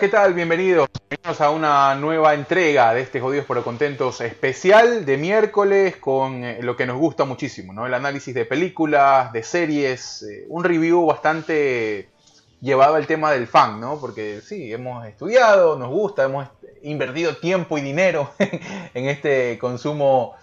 ¿qué tal? Bienvenidos. Bienvenidos a una nueva entrega de este Jodidos pero Contentos especial de miércoles con eh, lo que nos gusta muchísimo, ¿no? El análisis de películas, de series, eh, un review bastante llevado al tema del fan, ¿no? Porque sí, hemos estudiado, nos gusta, hemos invertido tiempo y dinero en este consumo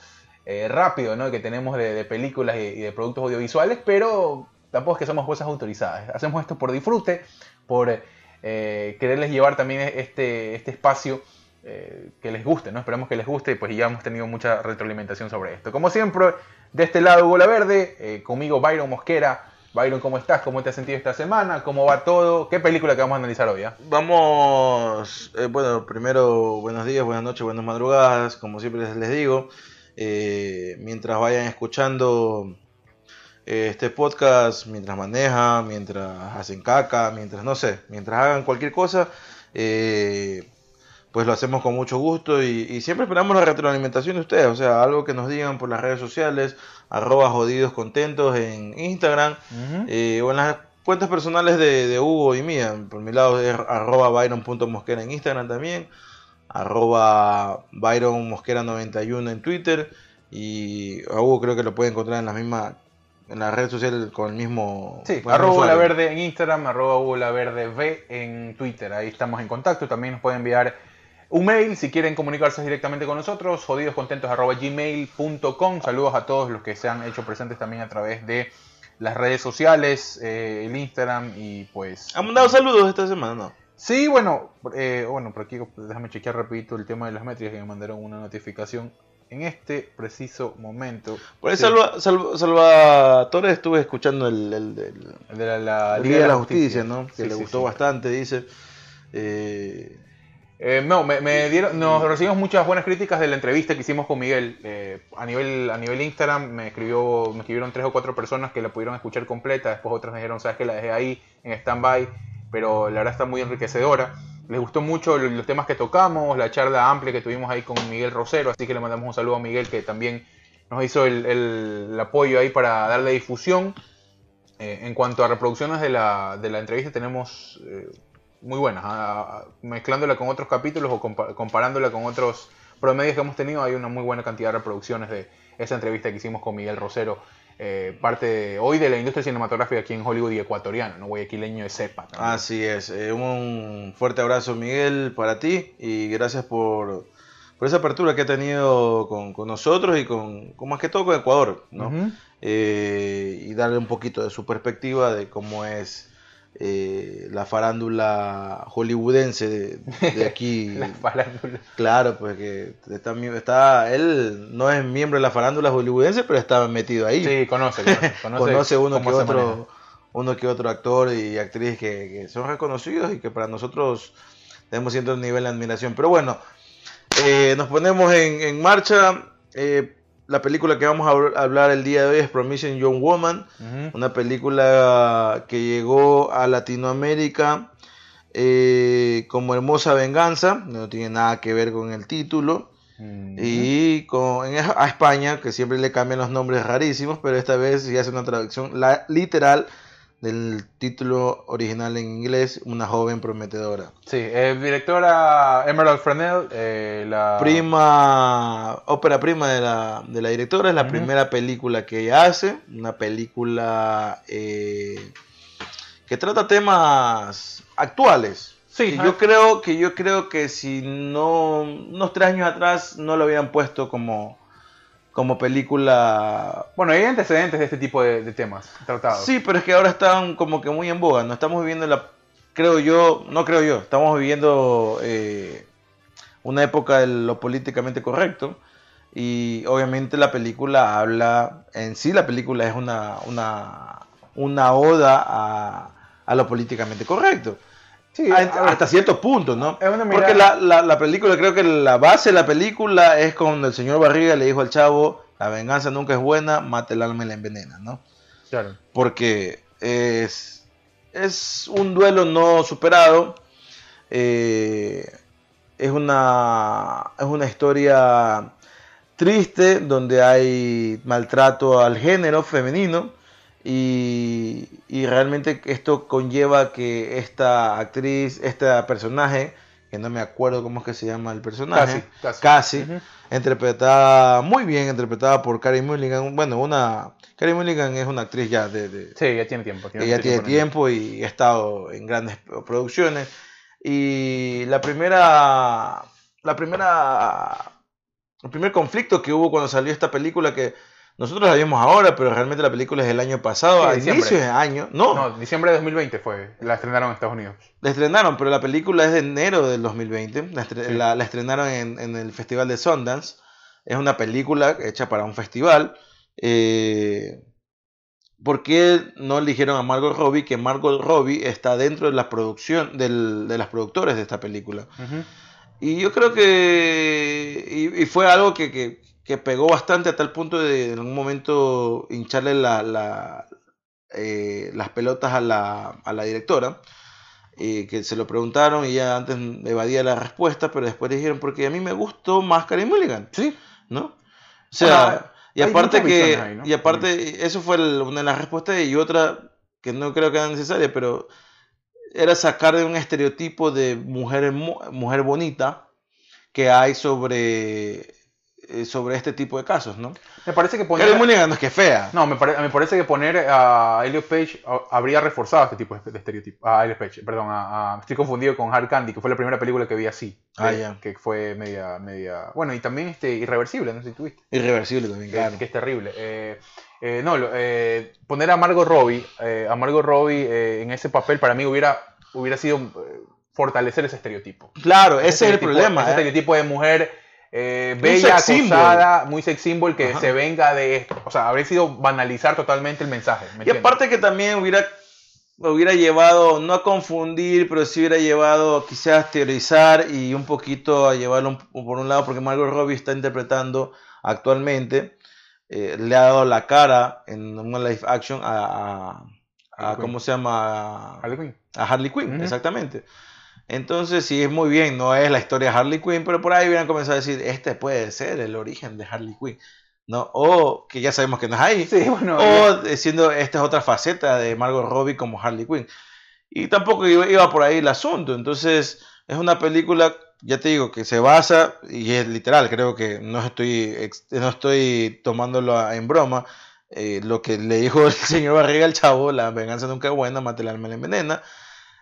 eh, rápido, ¿no? Que tenemos de, películas y, y de productos audiovisuales, pero tampoco es que somos cosas autorizadas. Hacemos esto por disfrute, por eh, quererles llevar también este, este espacio eh, que les guste, ¿no? Esperamos que les guste, pues ya hemos tenido mucha retroalimentación sobre esto. Como siempre, de este lado Hugo La Verde, eh, conmigo Byron Mosquera. Byron, ¿cómo estás? ¿Cómo te has sentido esta semana? ¿Cómo va todo? ¿Qué película que vamos a analizar hoy? ah? Vamos, eh, bueno, primero buenos días, buenas noches, buenas madrugadas, como siempre les, digo. Mientras vayan escuchando este podcast, mientras manejan, mientras hacen caca, mientras no sé, mientras hagan cualquier cosa, eh, pues lo hacemos con mucho gusto y, y siempre esperamos la retroalimentación de ustedes, o sea, algo que nos digan por las redes sociales, arroba jodidos contentos en Instagram eh, o en las cuentas personales de, de Hugo y mía. Por mi lado es arroba byron.mosquera en Instagram también, arroba byronmosquera91 en Twitter y a Hugo creo que lo puede encontrar en la misma en la red social con el mismo Sí, arroba mismo Hugo La usuario. Verde en Instagram, arroba Hugo La Verde V en Twitter. Ahí estamos en contacto. También nos pueden enviar un mail si quieren comunicarse directamente con nosotros, jodidoscontentos arroba gmail.com. Saludos a todos los que se han hecho presentes también a través de las redes sociales, eh, el Instagram y pues... ¿Han mandado saludos esta semana? No. Sí, bueno, eh, bueno, por aquí déjame chequear rapidito el tema de las métricas que me mandaron una notificación en este preciso momento. Por ahí Sí, Salva, Salva- Salvatore estuve escuchando el, el, el- el de la, la Liga de la Justicia, ¿no? Que Sí, le gustó bastante, dice. Eh, Eh, no, me, me dieron, nos recibimos muchas buenas críticas de la entrevista que hicimos con Miguel. Eh, a nivel a nivel Instagram me escribió me escribieron tres o cuatro personas que la pudieron escuchar completa. Después otras me dijeron, sabes que la dejé ahí en stand-by, pero la verdad está muy enriquecedora. Les gustó mucho lo- los temas que tocamos, la charla amplia que tuvimos ahí con Miguel Rosero, así que le mandamos un saludo a Miguel que también nos hizo el, el- apoyo ahí para darle difusión. Eh, en cuanto a reproducciones de la, de la entrevista tenemos eh, muy buenas. ah, ah, mezclándola con otros capítulos o compa- comparándola con otros promedios que hemos tenido, hay una muy buena cantidad de reproducciones de esa entrevista que hicimos con Miguel Rosero, eh, parte de- hoy de la industria cinematográfica aquí en Hollywood y ecuatoriano, ¿no? guayaquileño de cepa. también. así es. Eh, un fuerte abrazo, Miguel, para ti y gracias por, por esa apertura que ha tenido con, con nosotros y con, con más que todo con Ecuador, ¿no? Ujú. Eh, y darle un poquito de su perspectiva de cómo es eh, la farándula hollywoodense de, de aquí. La farándula. Claro, pues que está, está, él no es miembro de la farándula hollywoodense, pero está metido ahí. Sí, conoce, conoce, conoce, Conoce uno que maneja. otro, uno que otro actor y actriz que, que son reconocidos y que para nosotros tenemos cierto nivel de admiración. Pero bueno, eh, nos ponemos en, en marcha. Eh, la película que vamos a habl- a hablar el día de hoy es Promising Young Woman. Una película que llegó a Latinoamérica eh, como Hermosa Venganza, no tiene nada que ver con el título. Y con, en- a España, que siempre le cambian los nombres rarísimos, pero esta vez sí hace una traducción la- literal del título original en inglés, Una joven prometedora. Sí, eh, directora Emerald Fresnel, eh, la... Prima, ópera prima de la, de la directora, es la primera película que ella hace, una película eh, que trata temas actuales. Sí, yo creo que yo creo que si no unos tres años atrás no lo habían puesto como como película Bueno, hay antecedentes de este tipo de, temas tratados. sí pero es que ahora están como que muy en boga no estamos viviendo la creo yo no creo yo estamos viviendo eh, una época de lo políticamente correcto y obviamente la película habla en sí la película es una una una oda a, a lo políticamente correcto Sí, A- a ver, hasta cierto punto, ¿no? Es una Porque la, la película, creo que la base de la película es cuando el señor Barriga le dijo al chavo, la venganza nunca es buena, mate el alma y la envenena, ¿no? Claro. Porque es, es un duelo no superado, eh, es, una, es una historia triste donde hay maltrato al género femenino Y, y realmente esto conlleva que esta actriz, este personaje, que no me acuerdo cómo es que se llama el personaje, Casi, casi. interpretada muy bien, interpretada por Carey Mulligan. Bueno, una Carey Mulligan es una actriz ya de, de- Sí, ya tiene tiempo. ella mucho tiene en ello. tiempo y ha estado en grandes producciones. Y la primera, la primera, el primer conflicto que hubo cuando salió esta película que nosotros la vimos ahora, pero realmente la película es del año pasado, Sí, a diciembre. inicios de año, no, No, diciembre de 2020 fue. La estrenaron en Estados Unidos. la estrenaron, pero la película es de enero del 2020, la, estre- Sí. la- la estrenaron en, en el Festival de Sundance, es una película hecha para un festival. Eh, ¿Por qué no eligieron a Margot Robbie? Que Margot Robbie está dentro de la producción del- de las productores de esta película. Y yo creo que y, y fue algo que, que- que pegó bastante a tal punto de en un momento hincharle la, la, eh, las pelotas a la, a la directora. eh, que se lo preguntaron y ella antes evadía la respuesta, pero después dijeron, porque a mí me gustó más Karen Mulligan, Sí. ¿no? O sea, y aparte que, visiones ahí, ¿no? y aparte, eso fue el- una de las respuestas y otra que no creo que era necesaria, pero era sacar de un estereotipo de mujer, mujer bonita que hay sobre, sobre este tipo de casos, ¿no? Me parece que poner. Karen Mulligan no es que es fea. No, me, pare- me parece que poner a Elliot Page habría reforzado este tipo de, de estereotipo. A Elliot Page, perdón, a, a- estoy confundido con Hard Candy, que fue la primera película que vi así. Ah, ya. que fue media, media. Bueno, y también este Irreversible, no sé si tuviste. Irreversible también, que, claro. que es terrible. Eh, eh, no, eh, poner a Margot Robbie, eh, a Margot Robbie eh, en ese papel para mí hubiera, hubiera sido eh, fortalecer ese estereotipo. Claro, ese es el problema. Ese ¿eh? estereotipo de mujer eh, bella, acosada, muy sex symbol, que Ajá. se venga de esto. O sea, habría sido banalizar totalmente el mensaje. ¿me Y entiendes? aparte que también hubiera, hubiera llevado, no a confundir, pero sí hubiera llevado quizás teorizar y un poquito a llevarlo por un lado, porque Margot Robbie está interpretando actualmente, eh, le ha dado la cara en una live action a. ¿cómo se llama? Harley Quinn. A Harley Quinn, exactamente. Entonces, sí, es muy bien, no es la historia de Harley Quinn, pero por ahí hubieran comenzado a decir, este puede ser el origen de Harley Quinn, ¿no? O que ya sabemos que no es ahí, Sí, bueno. o diciendo esta es otra faceta de Margot Robbie como Harley Quinn. Y tampoco iba, iba por ahí el asunto. Entonces, es una película, ya te digo, que se basa, y es literal, creo que no estoy, no estoy tomándolo en broma. eh, lo que le dijo el señor Barriga al chavo, la venganza nunca es buena, mate el alma la envenena.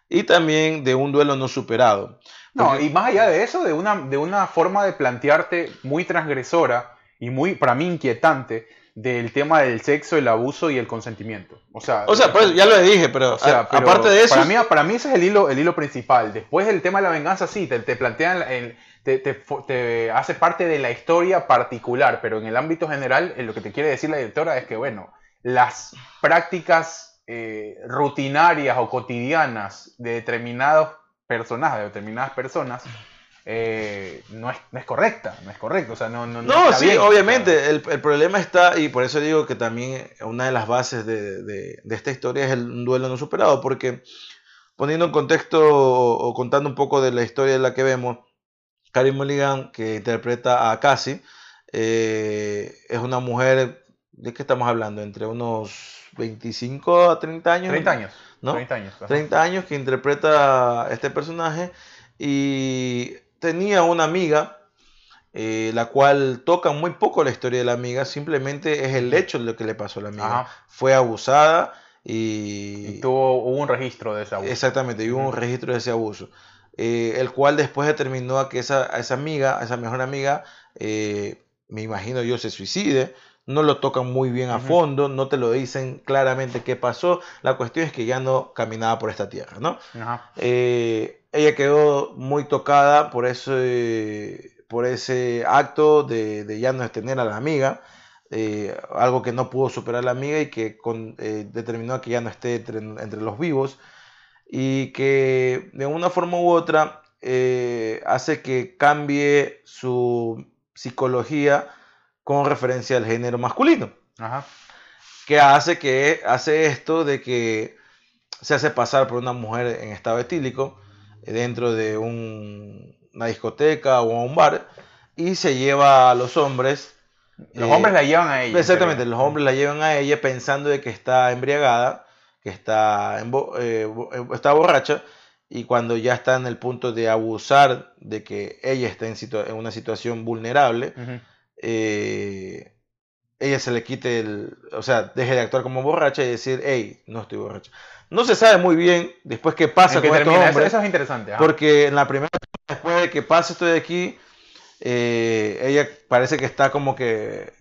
Y también de un duelo no superado. No, Porque- y más allá de eso, de una, de una forma de plantearte muy transgresora y muy, para mí, inquietante del tema del sexo, el abuso y el consentimiento. O sea, O sea, pues ya lo dije, pero, o sea, a- pero aparte de eso, Para mí, para mí ese es el hilo, el hilo principal. Después el tema de la venganza, sí, te, te plantean, el- te, te te hace parte de la historia particular, pero en el ámbito general, eh, lo que te quiere decir la directora es que, bueno, las prácticas eh, rutinarias o cotidianas de determinados personajes, de determinadas personas, eh, no, es, no es correcta, no es correcto, o sea, no, no, No, está sí, bien, obviamente. El, el problema está, y por eso digo que también una de las bases de, de- de esta historia es el duelo no superado, porque poniendo en contexto o, o contando un poco de la historia de la que vemos, Carey Mulligan, que interpreta a Cassie, eh, es una mujer, ¿de qué estamos hablando? Entre unos 25 a 30 años. 30 años, ¿no? 30 años. ajá. 30 años que interpreta a este personaje y tenía una amiga eh, la cual toca muy poco la historia de la amiga, simplemente es el hecho de lo que le pasó a la amiga. Ajá. Fue abusada y... Y tuvo, hubo un registro de esa abuso. Exactamente, hubo un registro de ese abuso. eh, el cual después determinó a que esa, a esa amiga, a esa mejor amiga, eh, me imagino yo, se suicide. No lo tocan muy bien a fondo, no te lo dicen claramente qué pasó. La cuestión es que ya no caminaba por esta tierra, ¿no? Eh, ella quedó muy tocada por ese, por ese acto de, de ya no tener a la amiga, eh, algo que no pudo superar la amiga y que con- eh, determinó que ya no esté entre, entre los vivos y que de una forma u otra hace que cambie su psicología con referencia al género masculino Ajá. que hace que hace esto de que se hace pasar por una mujer en estado etílico eh, dentro de un- una discoteca o un bar y se lleva a los hombres Los Eh, hombres la llevan a ella. Exactamente, en los hombres la llevan a ella pensando de que está embriagada, que está, embo- eh, eh, está borracha, y cuando ya está en el punto de abusar de que ella está en, situa- en una situación vulnerable, Ujú. Eh, ella se le quite el, o sea, deje de actuar como borracha y decir, hey, no estoy borracha. No se sabe muy bien después qué pasa ¿En qué con estos? Eso, hombres, eso es interesante. ajá. porque en la primera, después de que pase esto de aquí, eh, ella parece que está como que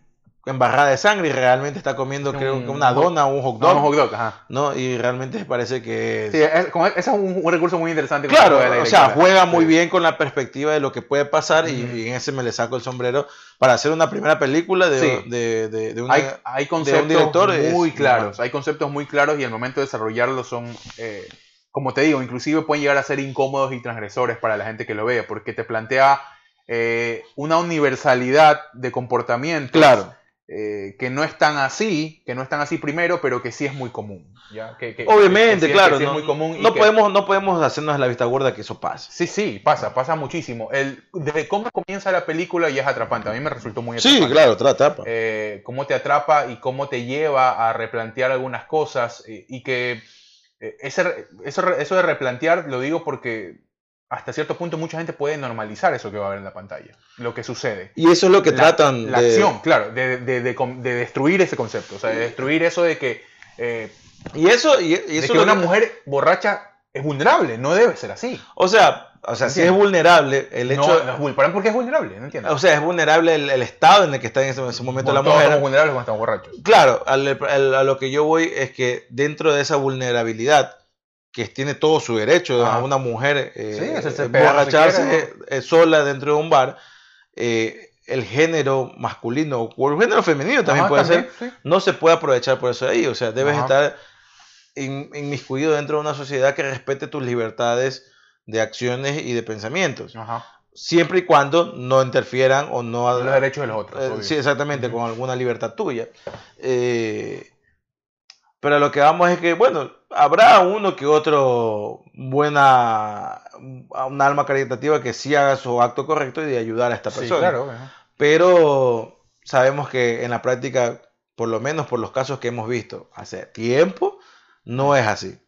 embarrada de sangre y realmente está comiendo, Un- creo que una dona o un hot No, dog, un hot dog, ajá. ¿no? Y realmente parece que es... Sí, es, ese es un, un recurso muy interesante. Claro, o sea, juega muy Sí. bien con la perspectiva de lo que puede pasar y, en ese me le saco el sombrero para hacer una primera película de, Sí. de, de- de una... Hay, hay conceptos director es muy normal. claros, hay conceptos muy claros y al momento de desarrollarlos son, eh, como te digo, inclusive pueden llegar a ser incómodos y transgresores para la gente que lo vea, porque te plantea eh, una universalidad de comportamientos Claro. Eh, que no están así, que no están así primero, pero que sí es muy común. ¿ya? Que- que- Obviamente, que sí- claro. sí es no, muy común y no que- podemos, no podemos hacernos la vista gorda que eso pase. Sí, sí, pasa, pasa muchísimo. El, desde cómo comienza la película ya es atrapante. A mí me resultó muy Sí, atrapante. claro, trata. eh, cómo te atrapa y cómo te lleva a replantear algunas cosas eh, y que ese eso, eso de replantear lo digo porque hasta cierto punto mucha gente puede normalizar eso que va a ver en la pantalla, lo que sucede. Y eso es lo que La- tratan La de... acción, claro, de, de- de destruir ese concepto, o sea, de destruir eso de que, eh, Y eso, y, y de eso que lo una que- mujer borracha es vulnerable, no debe ser así. O sea, o sea, si es vulnerable el hecho... no, no es vul- ¿para ¿Por qué es vulnerable? No entiendo. o sea, es vulnerable el, el estado en el que está en ese, en ese momento Bueno, la mujer. somos vulnerables cuando estamos borrachos. Claro, al- al- a lo que yo voy es que dentro de esa vulnerabilidad, que tiene todo su derecho a una mujer eh, Sí, eh, si sola dentro de un bar, eh, el género masculino o el género femenino también Ajá, puede también, ser, sí. no se puede aprovechar por eso de ahí. O sea, debes Ajá. estar in- inmiscuido dentro de una sociedad que respete tus libertades de acciones y de pensamientos, siempre y cuando no interfieran o no Los derechos de los otros. eh, sí, exactamente, con alguna libertad tuya. Eh, pero lo que vamos es que, bueno, habrá uno que otro buena, un alma caritativa que sí haga su acto correcto y de ayudar a esta Sí, persona. claro. ajá. Pero sabemos que en la práctica, por lo menos por los casos que hemos visto hace tiempo, no es así.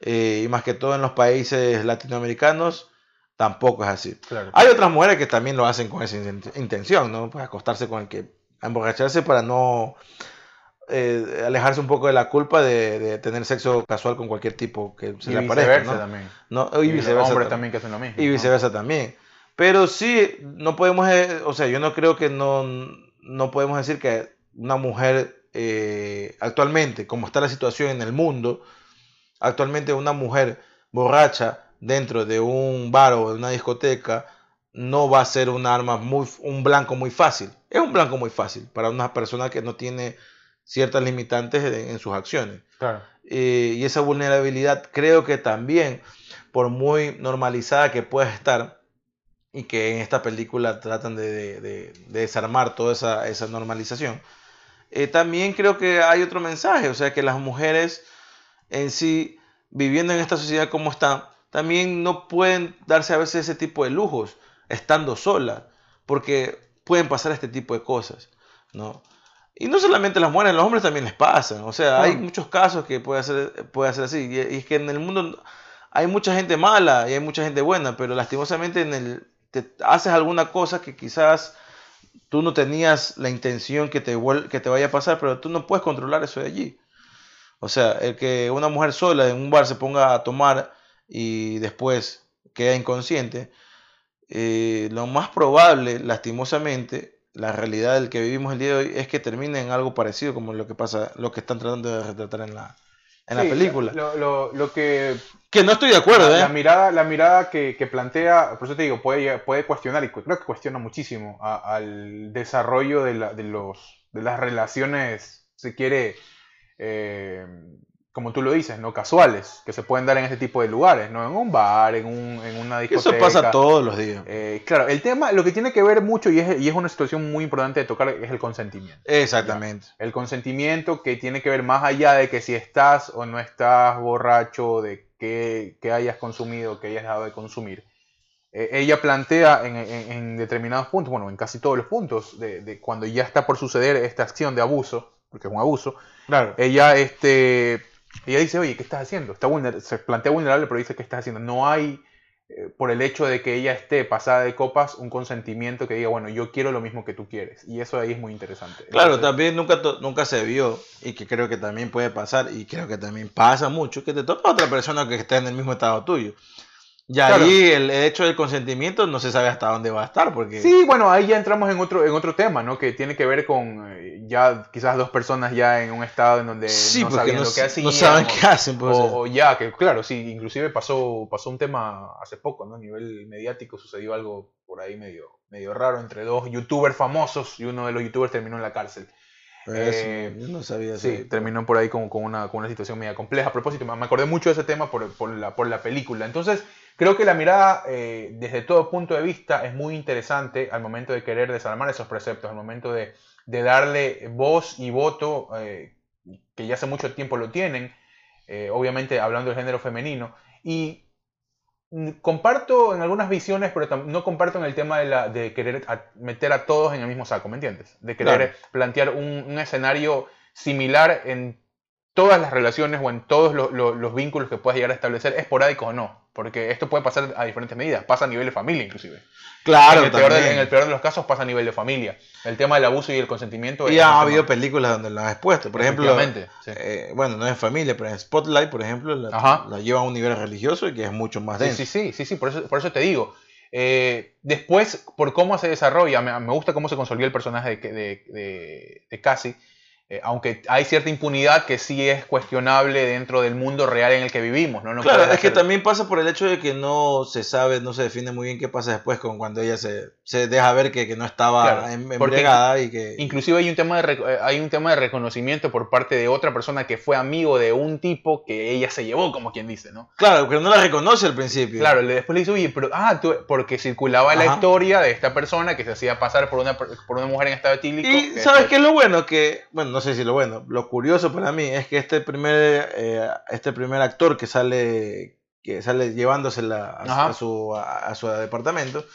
Eh, y más que todo en los países latinoamericanos, tampoco es así. claro. Hay otras mujeres que también lo hacen con esa inten- intención, ¿no? Pues acostarse con el que, emborracharse para no eh, alejarse un poco de la culpa de, de tener sexo casual con cualquier tipo que se y le aparezca, ¿no? también. ¿no? Y, Y viceversa. hombres también que hacen lo mismo. y ¿no? viceversa también. Pero sí, no podemos, eh, o sea, yo no creo que no, no podemos decir que una mujer eh, actualmente, como está la situación en el mundo, actualmente una mujer borracha dentro de un bar o de una discoteca no va a ser un arma muy, un blanco muy fácil. Es un blanco muy fácil para una persona que no tiene ciertas limitantes en, en sus acciones. Claro. Eh, y esa vulnerabilidad creo que también, por muy normalizada que pueda estar, y que en esta película tratan de, de- de- de desarmar toda esa, esa normalización, eh, también creo que hay otro mensaje, o sea, que las mujeres en sí, viviendo en esta sociedad como están, también no pueden darse a veces ese tipo de lujos, estando solas, porque pueden pasar este tipo de cosas, ¿no? Y no solamente las mujeres, los hombres también les pasan. O sea, hay Ah. muchos casos que puede ser, puede así. Y, es que en el mundo hay mucha gente mala y hay mucha gente buena, pero lastimosamente en el, te haces alguna cosa que quizás tú no tenías la intención que te, que te vaya a pasar, pero tú no puedes controlar eso de allí. O sea, el que una mujer sola en un bar se ponga a tomar y después queda inconsciente, eh, lo más probable, lastimosamente, la realidad del que vivimos el día de hoy es que termine en algo parecido como lo que pasa, lo que están tratando de retratar en la, en Sí, la película. Lo, lo- lo que Que no estoy de acuerdo, la, ¿eh? la mirada, la mirada que, que plantea, por eso te digo, puede, puede cuestionar y creo que cuestiona muchísimo a- al desarrollo de, la- de los, de las relaciones, si quiere, eh, como tú lo dices, no casuales, que se pueden dar en este tipo de lugares, no en un bar, en, un, en una discoteca. eso pasa todos los días. Eh, claro, el tema, lo que tiene que ver mucho y es, y es una situación muy importante de tocar es el consentimiento. Exactamente. El consentimiento que tiene que ver más allá de que si estás o no estás borracho, de que, que hayas consumido, que hayas dejado de consumir. eh, ella plantea en, en- en determinados puntos, bueno, en casi todos los puntos, de, de cuando ya está por suceder esta acción de abuso, porque es un abuso, Claro. ella, este, ella dice, oye, ¿qué estás haciendo? Está se plantea vulnerable, pero dice, ¿qué estás haciendo? No hay, eh, por el hecho de que ella esté pasada de copas, un consentimiento que diga, bueno, yo quiero lo mismo que tú quieres. Y eso ahí es muy interesante. Claro, Entonces, también nunca, nunca se vio y que creo que también puede pasar y creo que también pasa mucho que te toca otra persona que está en el mismo estado tuyo. Y Claro. ahí el hecho del consentimiento no se sabe hasta dónde va a estar porque Sí, bueno, ahí ya entramos en otro, en otro tema, ¿no? Que tiene que ver con eh, ya quizás dos personas ya en un estado en donde Sí, no sabían no, lo que hacían. no saben qué hacen. pues, O, o ya, que claro, sí, inclusive pasó, pasó un tema hace poco, ¿no? A nivel mediático sucedió algo por ahí medio, medio raro entre dos youtubers famosos y uno de los youtubers terminó en la cárcel. Eso, eh, yo no sabía Sí, eso. terminó por ahí con, con una, con una situación media compleja. A propósito, me me acordé mucho de ese tema por, por la, por la película. Entonces, creo que la mirada eh, desde todo punto de vista es muy interesante al momento de querer desarmar esos preceptos, al momento de, de darle voz y voto, eh, que ya hace mucho tiempo lo tienen, eh, obviamente hablando del género femenino. Y comparto en algunas visiones, pero no comparto en el tema de, la, de querer a- meter a todos en el mismo saco, ¿me entiendes? De querer Claro. plantear un, un escenario similar en todas las relaciones o en todos lo- lo- los vínculos que puedas llegar a establecer, esporádicos o no. Porque esto puede pasar a diferentes medidas. Pasa a nivel de familia, inclusive. Claro, en, el peor de, en el peor de los casos pasa a nivel de familia. El tema del abuso y el consentimiento. Y ha habido películas donde lo han expuesto. Por ejemplo, sí. eh, bueno, no es familia, pero en Spotlight, por ejemplo, la, lleva a un nivel religioso y que es mucho más Sí, denso. sí, sí, sí, sí, por eso, por eso te digo. Eh, después, por cómo se desarrolla, me, me gusta cómo se consolida el personaje de, de, de, de Cassie, eh, aunque hay cierta impunidad que sí es cuestionable dentro del mundo real en el que vivimos, ¿no? No claro, es que también pasa por el hecho de que no se sabe, no se define muy bien qué pasa después con cuando ella se, se deja ver que, que no estaba Claro, em- embriagada y que... Inclusive hay un, tema de, eh, hay un tema de reconocimiento por parte de otra persona que fue amigo de un tipo que ella se llevó, como quien dice, ¿no? Claro, pero no la reconoce al principio. Claro, después le dice, oye, pero, ah, tú- porque circulaba la historia de esta persona que se hacía pasar por una, por una mujer en estado etílico. Y que sabes qué es lo bueno que, bueno, no sé si lo bueno, lo curioso para mí es que este primer, eh, este primer actor que sale, que sale llevándosela a, a su, a, a su departamento,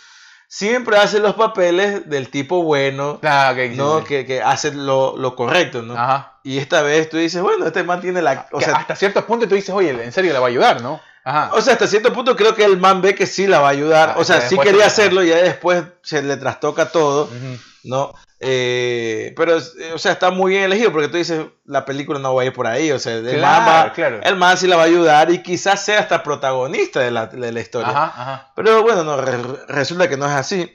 siempre hace los papeles del tipo bueno, Ah, ok, sí, no sí. que, que hace lo, lo correcto, ¿no? Ajá. Y esta vez tú dices, bueno, este man tiene la, o Que sea, hasta cierto punto tú dices, oye, en serio le va a ayudar, ¿no? Ajá. o sea, hasta cierto punto creo que el man ve que sí la va a ayudar, Ah, o sea, sí quería hacerlo y ya después se le trastoca todo. ¿No? Eh, pero, eh, o sea, está muy bien elegido porque tú dices, la película no va a ir por ahí, o sea, el, Claro, man, va- claro. el man sí la va a ayudar y quizás sea hasta protagonista de la, de la historia. Ajá, ajá. Pero bueno, no, re- resulta que no es así.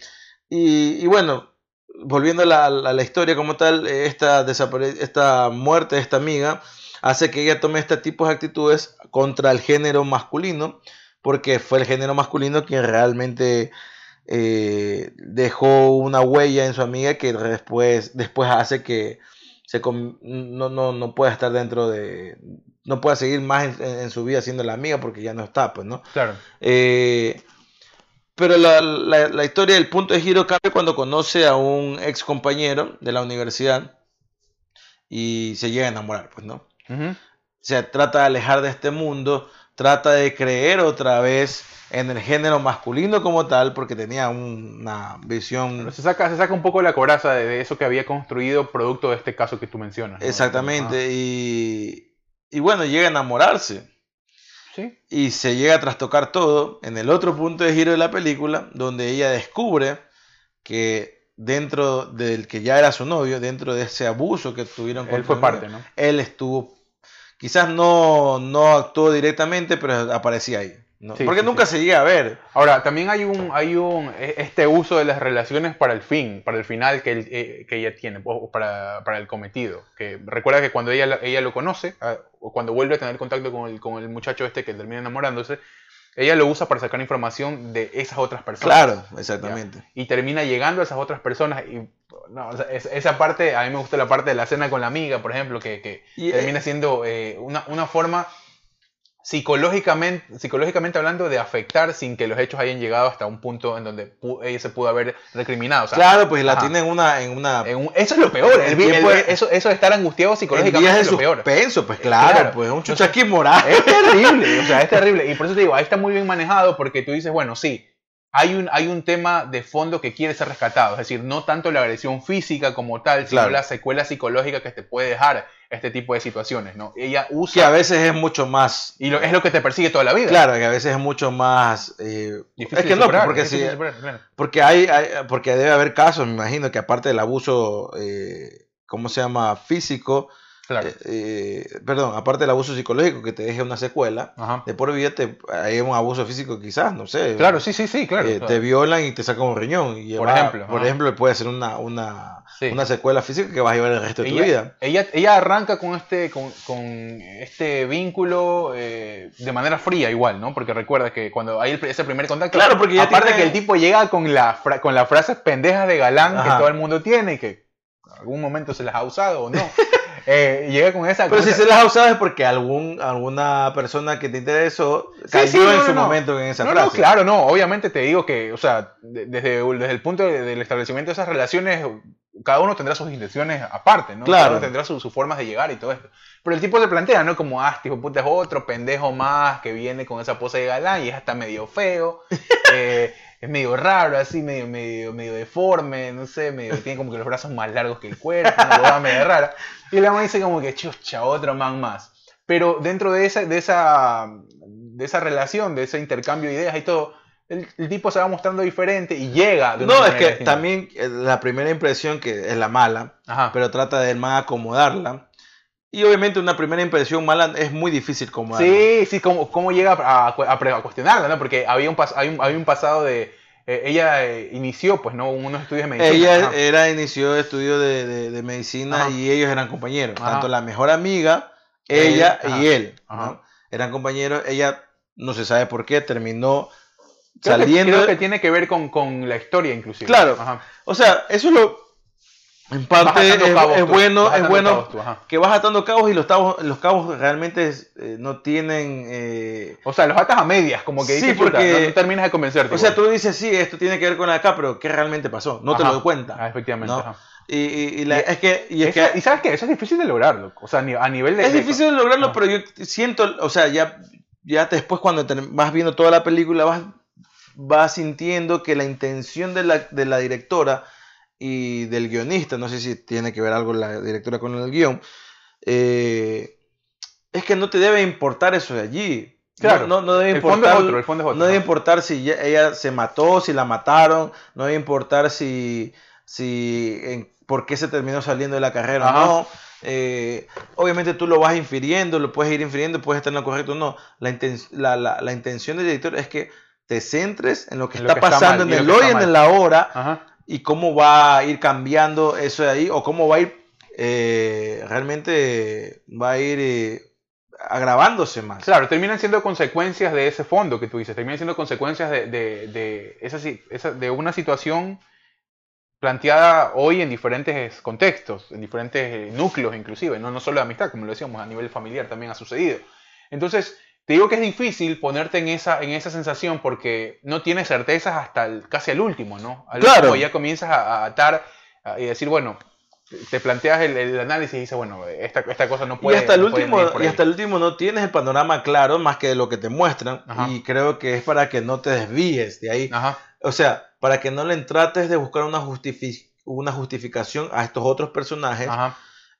Y, y bueno, volviendo a la, a la historia como tal, esta, esta muerte de esta amiga hace que ella tome este tipo de actitudes contra el género masculino, porque fue el género masculino quien realmente eh, dejó una huella en su amiga que después, después hace que se no, no, no pueda estar dentro de... no pueda seguir más en, en su vida siendo la amiga porque ya no está, pues, ¿no? Claro. Eh, pero la, la- la historia del punto de giro cambia cuando conoce a un ex compañero de la universidad y se llega a enamorar, pues, ¿no? Se trata de alejar de este mundo, trata de creer otra vez en el género masculino como tal, porque tenía un- una visión Se saca, se saca un poco la coraza de, de eso que había construido producto de este caso que tú mencionas. ¿no? exactamente, y, y bueno, llega a enamorarse. Sí. y se llega a trastocar todo en el otro punto de giro de la película, donde ella descubre que dentro del que ya era su novio, dentro de ese abuso que tuvieron Él contra fue parte, ¿no? él estuvo, quizás no, no actuó directamente, pero aparecía ahí. ¿no? Sí, Porque sí, nunca sí. se llega a ver. Ahora, también hay un, hay un, e- este uso de las relaciones para el fin, para el final que, él, eh, que ella tiene, o para, para el cometido. Que recuerda que cuando ella, la- ella lo conoce, ah, o cuando vuelve a tener contacto con el, con el muchacho este que termina enamorándose, ella lo usa para sacar información de esas otras personas. Claro, exactamente. Y termina llegando a esas otras personas. Y no, o sea, es- esa parte, a mí me gusta la parte de la cena con la amiga, por ejemplo, que, que Y, eh, termina siendo eh, una, una forma psicológicamente, psicológicamente hablando de afectar sin que los hechos hayan llegado hasta un punto en donde ella se pudo haber recriminado. O sea, claro, pues la tiene en una, en una en un- eso es lo peor. el El el- eso, eso de estar angustiado en psicológicamente es lo peor. suspenso, pues claro, Claro. pues un chuchaquín moral. Es terrible, o sea, es terrible. Y por eso te digo, ahí está muy bien manejado porque tú dices, bueno, sí, hay un, hay un tema de fondo que quiere ser rescatado, es decir, no tanto la agresión física como tal, sino Claro. la secuela psicológica que te puede dejar este tipo de situaciones, ¿no? Ella Que usa a veces es mucho más. y lo- es lo que te persigue toda la vida. Claro, que a veces es mucho más. eh, Difícil es que de no, superar, porque difícil sí, de superar, claro. Porque hay, hay- porque debe haber casos, me imagino, que aparte del abuso, eh, ¿cómo se llama? Físico, Claro. eh, eh, perdón, aparte del abuso psicológico que te deje una secuela, Ajá. de por vida te, hay un abuso físico quizás, no sé. Claro, sí, sí, sí, claro. eh, claro. Te violan y te sacan un riñón. Y Por ejemplo, Por ajá. ejemplo, puede ser una, una, Sí. una secuela física que vas a llevar el resto de tu vida. Ella, ella arranca con este, con, con este vínculo eh, de manera fría igual, ¿no? Porque recuerda que cuando hay el- ese primer contacto, Claro, porque aparte tiene- que el tipo llega con, la fra- con las frases pendejas de galán Ajá. que todo el mundo tiene y que en algún momento se las ha usado o no. Eh, llega con esa... Pero si se las ha usado es porque algún, alguna persona que te interesó cayó sí, no, en no, su no. momento en esa no, frase. no, claro, no. Obviamente te digo que, o sea, de- desde, desde el punto de- del establecimiento de esas relaciones, cada uno tendrá sus intenciones aparte, ¿no? Claro. Cada uno tendrá su- sus formas de llegar y todo esto. Pero el tipo se plantea, ¿no? Como, ah, este hijo de puta es otro pendejo más que viene con esa pose de galán y es hasta medio feo. eh, es medio raro, así, medio, medio, medio deforme, no sé, medio, tiene como que los brazos más largos que el cuerpo, una huevada medio rara. Y la man dice como que, chucha, otro man más. Pero dentro de esa, de esa, de esa relación, de ese intercambio de ideas y todo, el, el tipo se va mostrando diferente y llega de una No, es que distinta. también eh, la primera impresión que es la mala, Ajá. pero trata de más acomodarla. Y obviamente una primera impresión mala es muy difícil acomodarla. Sí, sí, cómo, cómo llega a, cuestionarla, ¿no? Porque había un, pas- un, había un pasado de... eh, ella eh, inició, pues, ¿no? Unos estudios de medicina. Ella Ajá. era inició estudio de, de- de medicina Ajá. y ellos eran compañeros. Ajá. Tanto la mejor amiga, Él, ella y él. ¿no? Ajá. Eran compañeros. Ella no se sabe por qué terminó Creo que- saliendo. creo que tiene que ver con, con la historia, inclusive. Claro. Ajá. O sea, eso es lo. En parte es, cabos bueno, es bueno tú, que vas atando cabos y los cabos, los cabos realmente eh, no tienen. eh, O sea, los atas a medias, como que Sí, dices, porque- no, no terminas de convencerte. o sea, igual. tú dices, sí, esto tiene que ver con acá, pero ¿qué realmente pasó? No te lo doy cuenta. Ah, efectivamente. ¿no? ajá. Y, y- y la- Y- es que, y es que y sabes qué, eso es difícil de lograrlo. O sea, a nivel de. es difícil de lograrlo, pero yo siento, o sea, ya, ya después cuando te- vas viendo toda la película, vas, vas sintiendo que la intención de la, de la directora y del guionista, no sé si tiene que ver algo la directora con el guion, eh, es que no te debe importar eso de allí. Claro. No, no, no debe El fondo es importar, otro, el fondo es otro. no debe importar si ella se mató, si la mataron, no debe importar si, si en- por qué se terminó saliendo de la carrera Ajá. o no. Eh, obviamente tú lo vas infiriendo, lo puedes ir infiriendo, puedes estar en lo correcto o no. La, inten- la, la- la intención del director es que te centres en lo que En lo está que está pasando mal, y en lo el que hoy, está en mal. ahora, Ajá. Y cómo va a ir cambiando eso de ahí, o cómo va a ir, eh, realmente va a ir eh, agravándose más. Claro, terminan siendo consecuencias de ese fondo que tú dices, terminan siendo consecuencias de, de, de esa, de una situación planteada hoy en diferentes contextos, en diferentes eh, núcleos inclusive, no, no solo de amistad, como lo decíamos, a nivel familiar también ha sucedido. Entonces, te digo que es difícil ponerte en esa, en esa sensación porque no tienes certezas hasta el- casi al último, ¿no? Al Claro. último ya comienzas a, atar a- y decir, bueno, te planteas el, el análisis y dices, bueno, esta, esta cosa no puede y hasta el no último y hasta el último no tienes el panorama claro más que lo que te muestran Ajá. y creo que es para que no te desvíes de ahí Ajá. o sea para que no le trates de buscar una justifi- una justificación a estos otros personajes Ajá.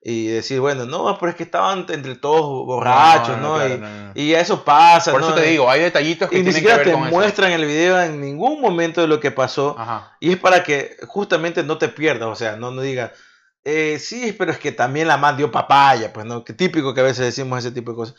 Y decir bueno no pero es que estaban entre todos borrachos no, y, no, no. y eso pasa Por eso ¿no? te digo, hay detallitos que y ni tienen que siquiera ver te con eso. muestran el video en ningún momento de lo que pasó Ajá. y es para que justamente no te pierdas, o sea, no, no digas, eh, sí, pero es que también la man dio papaya, pues no, que típico que a veces decimos ese tipo de cosas.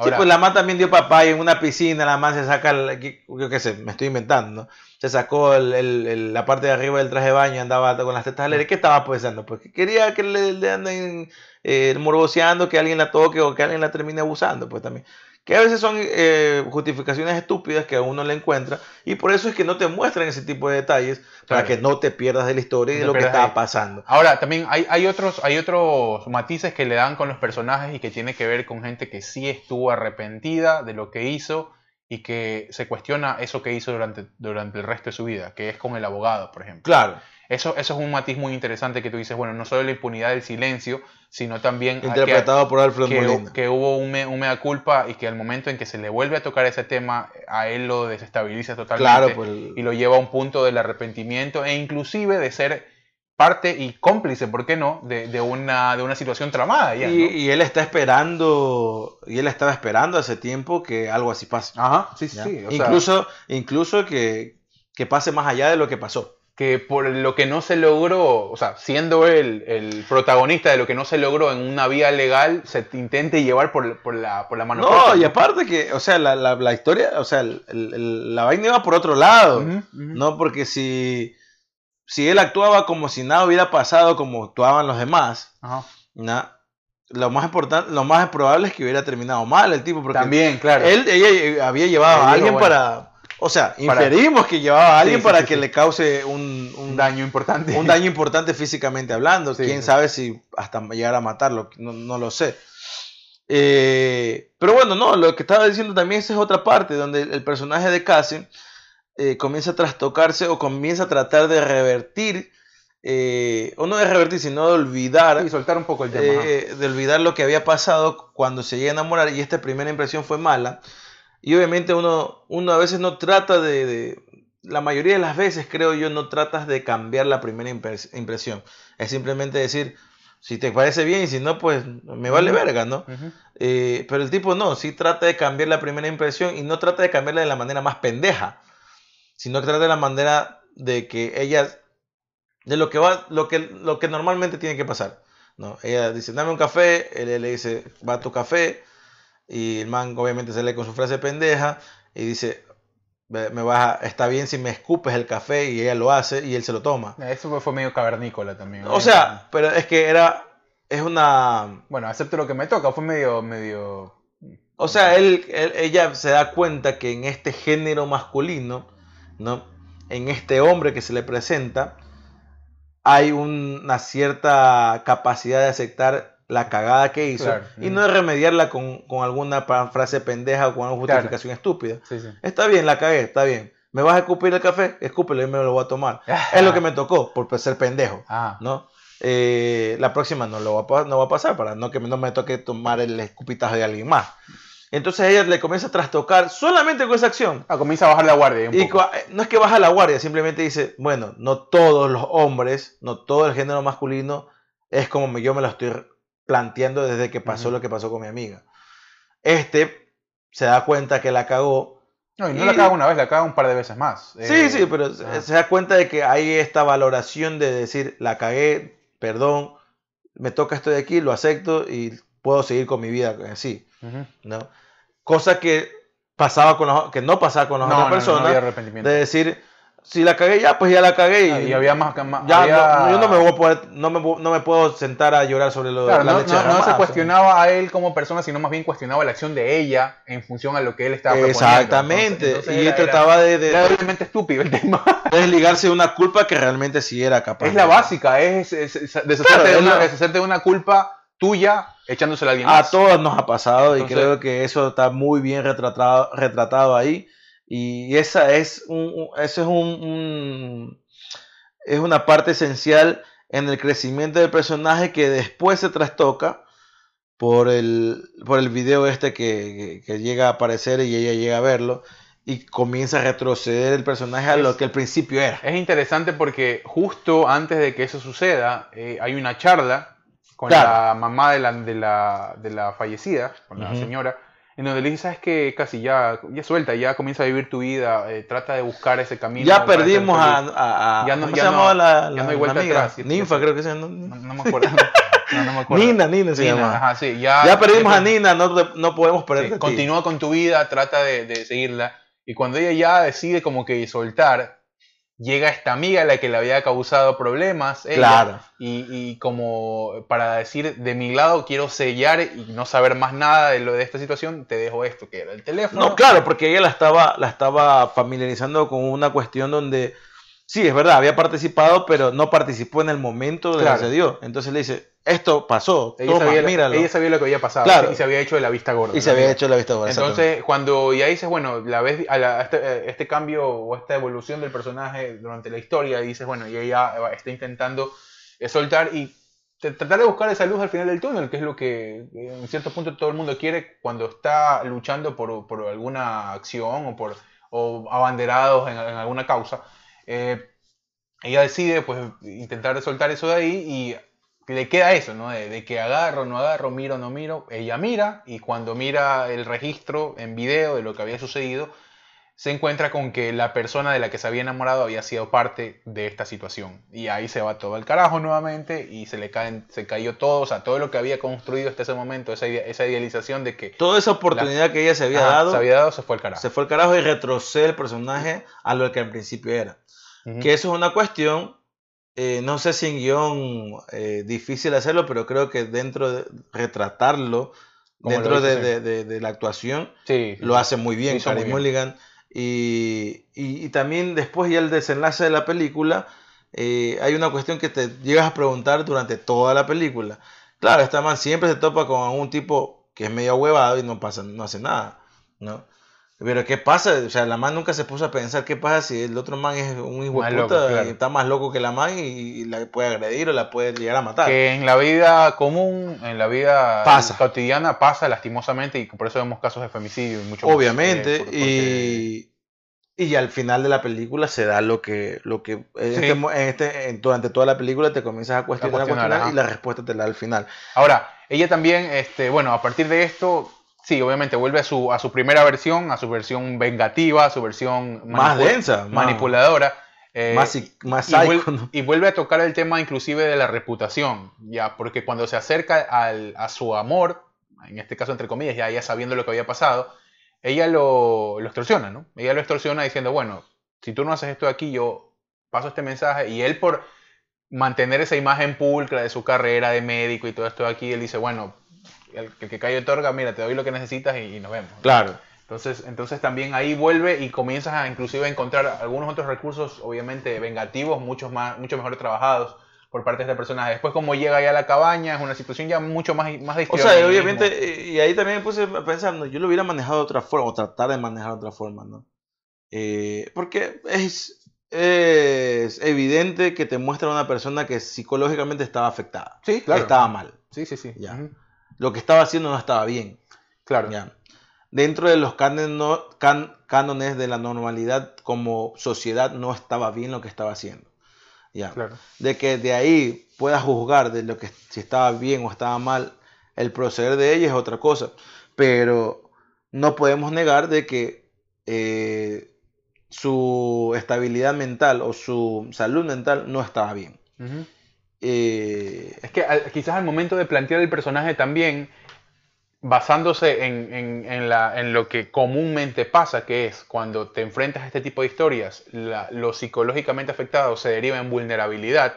Ahora, sí, pues la man también dio papaya en una piscina, la man se saca, el, yo qué sé, me estoy inventando, ¿no? Se sacó el- el- el- la parte de arriba del traje de baño andaba con las tetas al aire. ¿Qué estaba pensando? Pues que quería que le, le anden eh, morboseando, que alguien la toque o que alguien la termine abusando, pues también. Que a veces son eh, justificaciones estúpidas que a uno le encuentra y por eso es que no te muestran ese tipo de detalles para que no te pierdas de la historia y de lo que está ahí. pasando. ahora, también hay, hay, otros, hay otros matices que le dan con los personajes y que tiene que ver con gente que sí estuvo arrepentida de lo que hizo y que se cuestiona eso que hizo durante, durante el resto de su vida, que es con el abogado, por ejemplo. Claro. Eso, eso es un matiz muy interesante que tú dices, bueno, no solo la impunidad del silencio, sino también que- Interpretado por Alfred que, Molina. que hubo un, me- un mea culpa y que al momento en que se le vuelve a tocar ese tema, a él lo desestabiliza totalmente Claro, pues, y lo lleva a un punto del arrepentimiento e inclusive de ser parte y cómplice, ¿por qué no?, de, de una, de una situación tramada ya, y, ¿no? y él está esperando, y él estaba esperando hace tiempo que algo así pase. Ajá, sí, ¿ya? sí. o sea, incluso incluso que, que pase más allá de lo que pasó. que por lo que no se logró, o sea, siendo él el protagonista de lo que no se logró en una vía legal, se te intente llevar por, por la, por la mano. No, corta, y aparte que, o sea, la, la- la historia, o sea, el- el- la vaina iba por otro lado. Ujú, ujú. No, porque si, si él actuaba como si nada hubiera pasado, como actuaban los demás, Ajá. na- lo más importante, lo más probable es que hubiera terminado mal el tipo, porque También, claro. él ella había llevado Él a dijo, alguien bueno, para, o sea, para- inferimos que llevaba a alguien Sí, para sí, que sí. le cause un, un daño importante. un daño importante físicamente hablando. Quién sabe si hasta llegar a matarlo, no, no lo sé. Eh, pero bueno, no, lo que estaba diciendo también esa es otra parte, donde el personaje de Cassie eh, comienza a trastocarse o comienza a tratar de revertir, eh, o no de revertir, sino de olvidar, Y soltar un poco el tema. eh, de olvidar lo que había pasado cuando se llega a enamorar y esta primera impresión fue mala. Y obviamente uno, uno a veces no trata de, de- la mayoría de las veces creo yo, no tratas de cambiar la primera impres- impresión. Es simplemente decir, si te parece bien y si no, pues me vale verga, ¿no? Eh, pero el tipo no, sí trata de cambiar la primera impresión y no trata de cambiarla de la manera más pendeja, sino que trata de la manera de que ella, de lo que va, lo que, lo que normalmente tiene que pasar. ¿no? Ella dice, dame un café, él le dice, va a tu café, y el man obviamente sale con su frase pendeja y dice, "Ve- me vas a- está bien si me escupes el café y ella lo hace y él se lo toma. Eso fue- medio cavernícola también. O sea, pero es que era, es una, Bueno, acepto lo que me toca, fue medio, medio... O sea, él, él- ella se da cuenta que en este género masculino, ¿no? En este hombre que se le presenta, hay una cierta capacidad de aceptar la cagada que hizo Claro. y no de remediarla con, con alguna frase pendeja o con una Claro. justificación estúpida. Sí, sí. Está bien, la cagué, está bien. ¿Me vas a escupir el café? Escúpelo y me lo voy a tomar. Es lo que me tocó por ser pendejo. Ah, ¿no? Eh, la próxima no lo va a, no va a pasar para no que no me toque tomar el escupitajo de alguien más. Entonces ella le comienza a trastocar solamente con esa acción. Ah, comienza a bajar la guardia. Un Y poco. cua- eh, no es que baja la guardia, simplemente dice, bueno, no todos los hombres, no todo el género masculino es como me- yo me lo estoy planteando desde que pasó lo que pasó con mi amiga. Este se da cuenta que la cagó. No, y no y- la caga una vez, la caga un par de veces más. Sí, Eh, sí, pero se- ah. se da cuenta de que hay esta valoración de decir, la cagué, perdón, me toca esto de aquí, lo acepto y puedo seguir con mi vida así, Ujú. ¿no? Cosa que pasaba con los- que no pasaba con las No, no, otras no, no personas, había arrepentimiento. de decir, si la cagué ya, pues ya la cagué y, Ah, y había más... más- ya había- no, yo no me voy a poder, no me, no me puedo sentar a llorar sobre lo Claro, la no, leche no- no se sea. cuestionaba a él como persona, sino más bien cuestionaba la acción de ella en función a lo que él estaba. Exactamente, Entonces- entonces y era- trataba de, de- Era, era realmente estúpido el tema. de desligarse de una culpa que realmente sí era capaz. es la básica, es, es- es Claro, de una, de una culpa tuya echándosela a alguien A más. todos nos ha pasado y creo que eso está muy bien retratado, retratado ahí. Y esa es un, eso es un, un- es una parte esencial en el crecimiento del personaje que después se trastoca por el, por el video este que, que- que llega a aparecer y ella llega a verlo y comienza a retroceder el personaje a lo que al principio era. Es interesante porque justo antes de que eso suceda, eh, hay una charla con Claro. la mamá de la, de la, de la fallecida, con la señora, en donde le dice, sabes que casi ya, ya suelta, ya comienza a vivir tu vida, eh, trata de buscar ese camino. Ya perdimos a, feliz". a, a- Ya no- ¿cómo ya no- llamaba la, ya la- no hay la vuelta amiga? atrás, sí, Ninfa sí. creo que se No, no me acuerdo. No, no me acuerdo. Nina, Nina se Nina, llama. ajá, sí, ya, Ya perdimos a Nina, no, no podemos sí, perder. continúa con tu vida, trata de, de seguirla. Y cuando ella ya decide como que soltar, llega esta amiga a la que le había causado problemas. ella, Claro. Y, y como para decir, de mi lado quiero sellar y no saber más nada de lo de esta situación, te dejo esto, que era el teléfono. No, claro, porque ella la estaba, la estaba familiarizando con una cuestión donde Sí, es verdad, había participado, pero no participó en el momento de Claro. que se dio. Entonces le dice, esto pasó, Ella, toma, sabía, míralo. ella sabía lo que había pasado Claro. y se había hecho de la vista gorda. y se había hecho la vista gorda. Entonces, cuando ya dices, bueno, la ves a, la- a este, a este cambio o esta evolución del personaje durante la historia, dices, bueno, y ella está intentando eh, soltar y tratar de buscar esa luz al final del túnel, que es lo que eh, en cierto punto todo el mundo quiere cuando está luchando por, por alguna acción o por o abanderados en, en alguna causa. Eh, ella decide pues intentar soltar eso de ahí y le queda eso, ¿no? De, de que agarro, no agarro, miro, no miro. Ella mira y cuando mira el registro en video de lo que había sucedido, se encuentra con que la persona de la que se había enamorado había sido parte de esta situación. Y ahí se va todo al carajo nuevamente y se le caen, se cayó todo, o sea, todo lo que había construido hasta ese momento, esa, ide- esa idealización de que Toda esa oportunidad que ella se había ajá, dado, se había dado, se fue al carajo. se fue al carajo y retrocede el personaje a lo que al principio era. Ujú. Que eso es una cuestión, eh, no sé si en guion eh, difícil hacerlo, pero creo que dentro de retratarlo, Como dentro de, sí. de- de- de la actuación, Sí, lo hace muy bien Carey bien. Mulligan. Y, y- y también después ya el desenlace de la película, eh, hay una cuestión que te llegas a preguntar durante toda la película. Claro, esta man siempre se topa con un tipo que es medio huevado y no pasa, no hace nada, ¿no? Pero ¿qué pasa? O sea, la man nunca se puso a pensar qué pasa si el otro man es un hijo de Más puta claro. y está más loco que la man y, la puede agredir o la puede llegar a matar. que en la vida común, en la vida Pasa. cotidiana pasa lastimosamente y por eso vemos casos de femicidio y mucho más, Obviamente, eh, por- porque- y, al final de la película se da lo que, lo que en Sí. este en este, en- durante toda la película te comienzas a cuestionar, a cuestionar, cuestionar, ajá. y la respuesta te la da al final. Ahora, ella también, este, bueno, a partir de esto, sí, obviamente vuelve a su, a su primera versión, a su versión vengativa, a su versión Más densa, más- manipuladora. eh, más, más y, vuelve a tocar el tema inclusive de la reputación, ya, porque cuando se acerca al- a su amor, en este caso entre comillas, ya, ya sabiendo lo que había pasado, ella lo, lo extorsiona, ¿no? Ella lo extorsiona diciendo, bueno, si tú no haces esto aquí, yo paso este mensaje, y él por mantener esa imagen pulcra de su carrera de médico y todo esto de aquí, él dice, bueno, el, el que cae otorga, mira, te doy lo que necesitas y, y nos vemos. Claro. Entonces, entonces también ahí vuelve y comienzas a inclusive a encontrar algunos otros recursos, obviamente vengativos, muchos más, mucho mejor trabajados por parte de este personaje. Después como llega ya a la cabaña, es una situación ya mucho más, más de O sea, obviamente, eh, y ahí también me puse ¿no? yo lo hubiera manejado de otra forma, o tratar de manejar de otra forma, ¿no? Eh, porque es, es evidente que te muestra una persona que psicológicamente estaba afectada, Sí, claro. estaba mal. Sí, sí, sí. Ya. Ujú. Lo que estaba haciendo no estaba bien. Claro. Ya. Dentro de los can- cánones de la normalidad como sociedad no estaba bien lo que estaba haciendo. Ya. Claro. De que de ahí puedas juzgar de lo que si estaba bien o estaba mal el proceder de ella es otra cosa. Pero no podemos negar de que eh, su estabilidad mental o su salud mental no estaba bien. Eh, Es que quizás al momento de plantear el personaje también, basándose en, en- lo que comúnmente pasa, que es cuando te enfrentas a este tipo de historias, lo psicológicamente afectado se deriva en vulnerabilidad.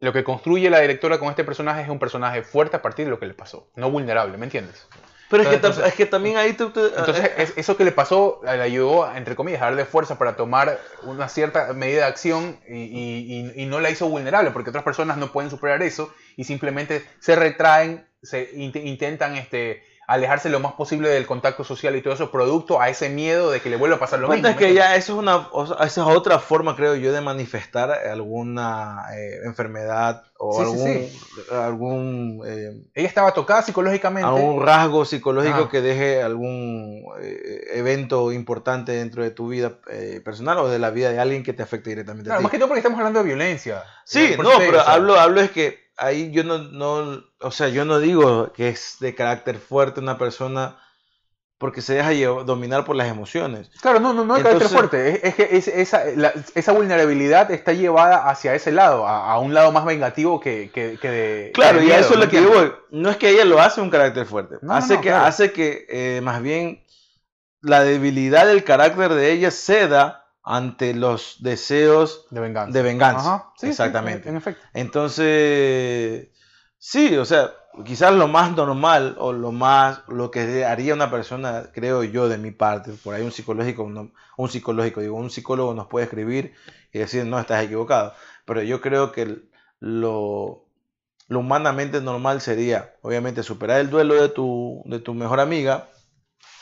Lo que construye la directora con este personaje es un personaje fuerte a partir de lo que le pasó, no vulnerable, ¿me entiendes? Pero es que, Entonces- es que también ahí tú... tú- Entonces, es- eso que le pasó le ayudó, entre comillas, a darle fuerza para tomar una cierta medida de acción y, y- y- y no la hizo vulnerable, porque otras personas no pueden superar eso y simplemente se retraen, se int- intentan este, alejarse lo más posible del contacto social y todo eso, producto a ese miedo de que le vuelva a pasar lo mismo. es que ¿me ya eso es una o sea, esa es otra forma creo yo de manifestar alguna eh, enfermedad o Sí, algún sí. algún eh, Ella estaba tocada psicológicamente. algún rasgo psicológico Ajá. que deje algún eh, evento importante dentro de tu vida personal o de la vida de alguien que te afecte directamente Claro, a más ti. que todo porque estamos hablando de violencia. Sí, no, pero hablo hablo es que ahí yo no no o sea, yo no digo que es de carácter fuerte una persona porque se deja llevar- dominar por las emociones. Claro, no, no, no carácter Entonces- fuerte. Es, es que es- esa, la- esa vulnerabilidad está llevada hacia ese lado, a, a un lado más vengativo que, que, que de. Claro, que y a eso es ¿me lo que voy. No es que ella lo hace un carácter fuerte. No, hace, no, que, claro. hace que eh, más bien la debilidad del carácter de ella ceda ante los deseos De venganza. de venganza. Ajá, sí, sí, Exactamente. en efecto. Entonces, sí, o sea, quizás lo más normal o lo más lo que haría una persona, creo yo de mi parte, por ahí un psicológico, un psicológico, digo, un psicólogo nos puede escribir y decir, "No, estás equivocado", pero yo creo que lo lo humanamente normal sería, obviamente, superar el duelo de tu, de tu mejor amiga,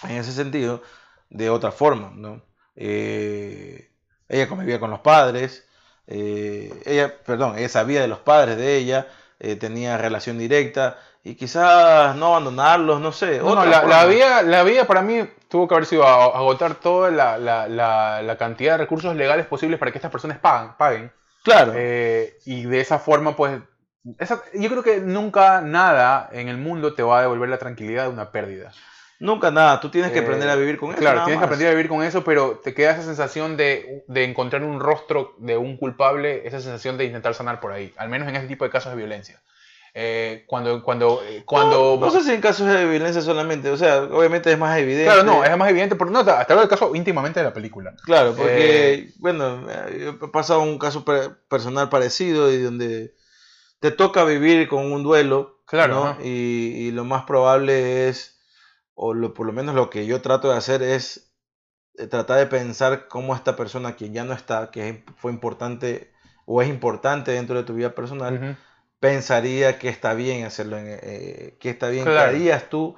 en ese sentido, de otra forma, ¿no? Eh, ella convivía con los padres, eh, ella, perdón, ella sabía de los padres de ella, eh, tenía relación directa y quizás no abandonarlos, no sé. No, la, la, vía, la vía para mí tuvo que haber sido agotar toda la, la, cantidad de recursos legales posibles para que estas personas paguen. paguen. Claro. y de esa forma, pues, yo creo que nunca nada en el mundo te va a devolver la tranquilidad de una pérdida. Nunca nada, tú tienes que aprender a eh, vivir con eso. Claro, tienes que aprender a vivir con eso, pero te queda esa sensación de, de, encontrar un rostro de un culpable, esa sensación de intentar sanar por ahí, al menos en ese tipo de casos de violencia. Eh, cuando, cuando, eh, cuando... No, sé si en casos de violencia solamente, o sea, obviamente es más evidente. Claro, no, es más evidente, pero no, hasta el caso íntimamente de la película. Claro, porque, bueno, he pasado un caso personal parecido y donde te toca vivir con un duelo, claro, y, lo más probable es, o lo, por lo menos lo que yo trato de hacer es eh, tratar de pensar cómo esta persona, quien ya no está, que fue importante o es importante dentro de tu vida personal, pensaría que está bien hacerlo, en, eh, que está bien, claro. harías tú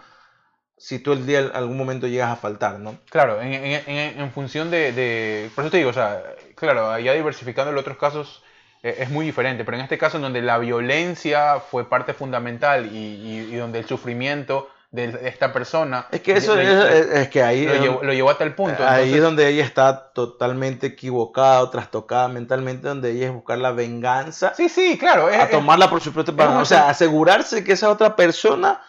si tú el día algún momento llegas a faltar, ¿no? Claro, en, en función de, de, Por eso te digo, o sea, claro, ya diversificando en otros casos eh, es muy diferente, pero en este caso en donde la violencia fue parte fundamental y, donde el sufrimiento de esta persona... Es que eso es, que ahí... Lo llevó, hasta el punto. Ahí es donde ella está totalmente equivocada o trastocada mentalmente, donde ella es buscar la venganza. Sí, sí, claro. a tomarla por su propio... O sea, asegurarse que esa otra persona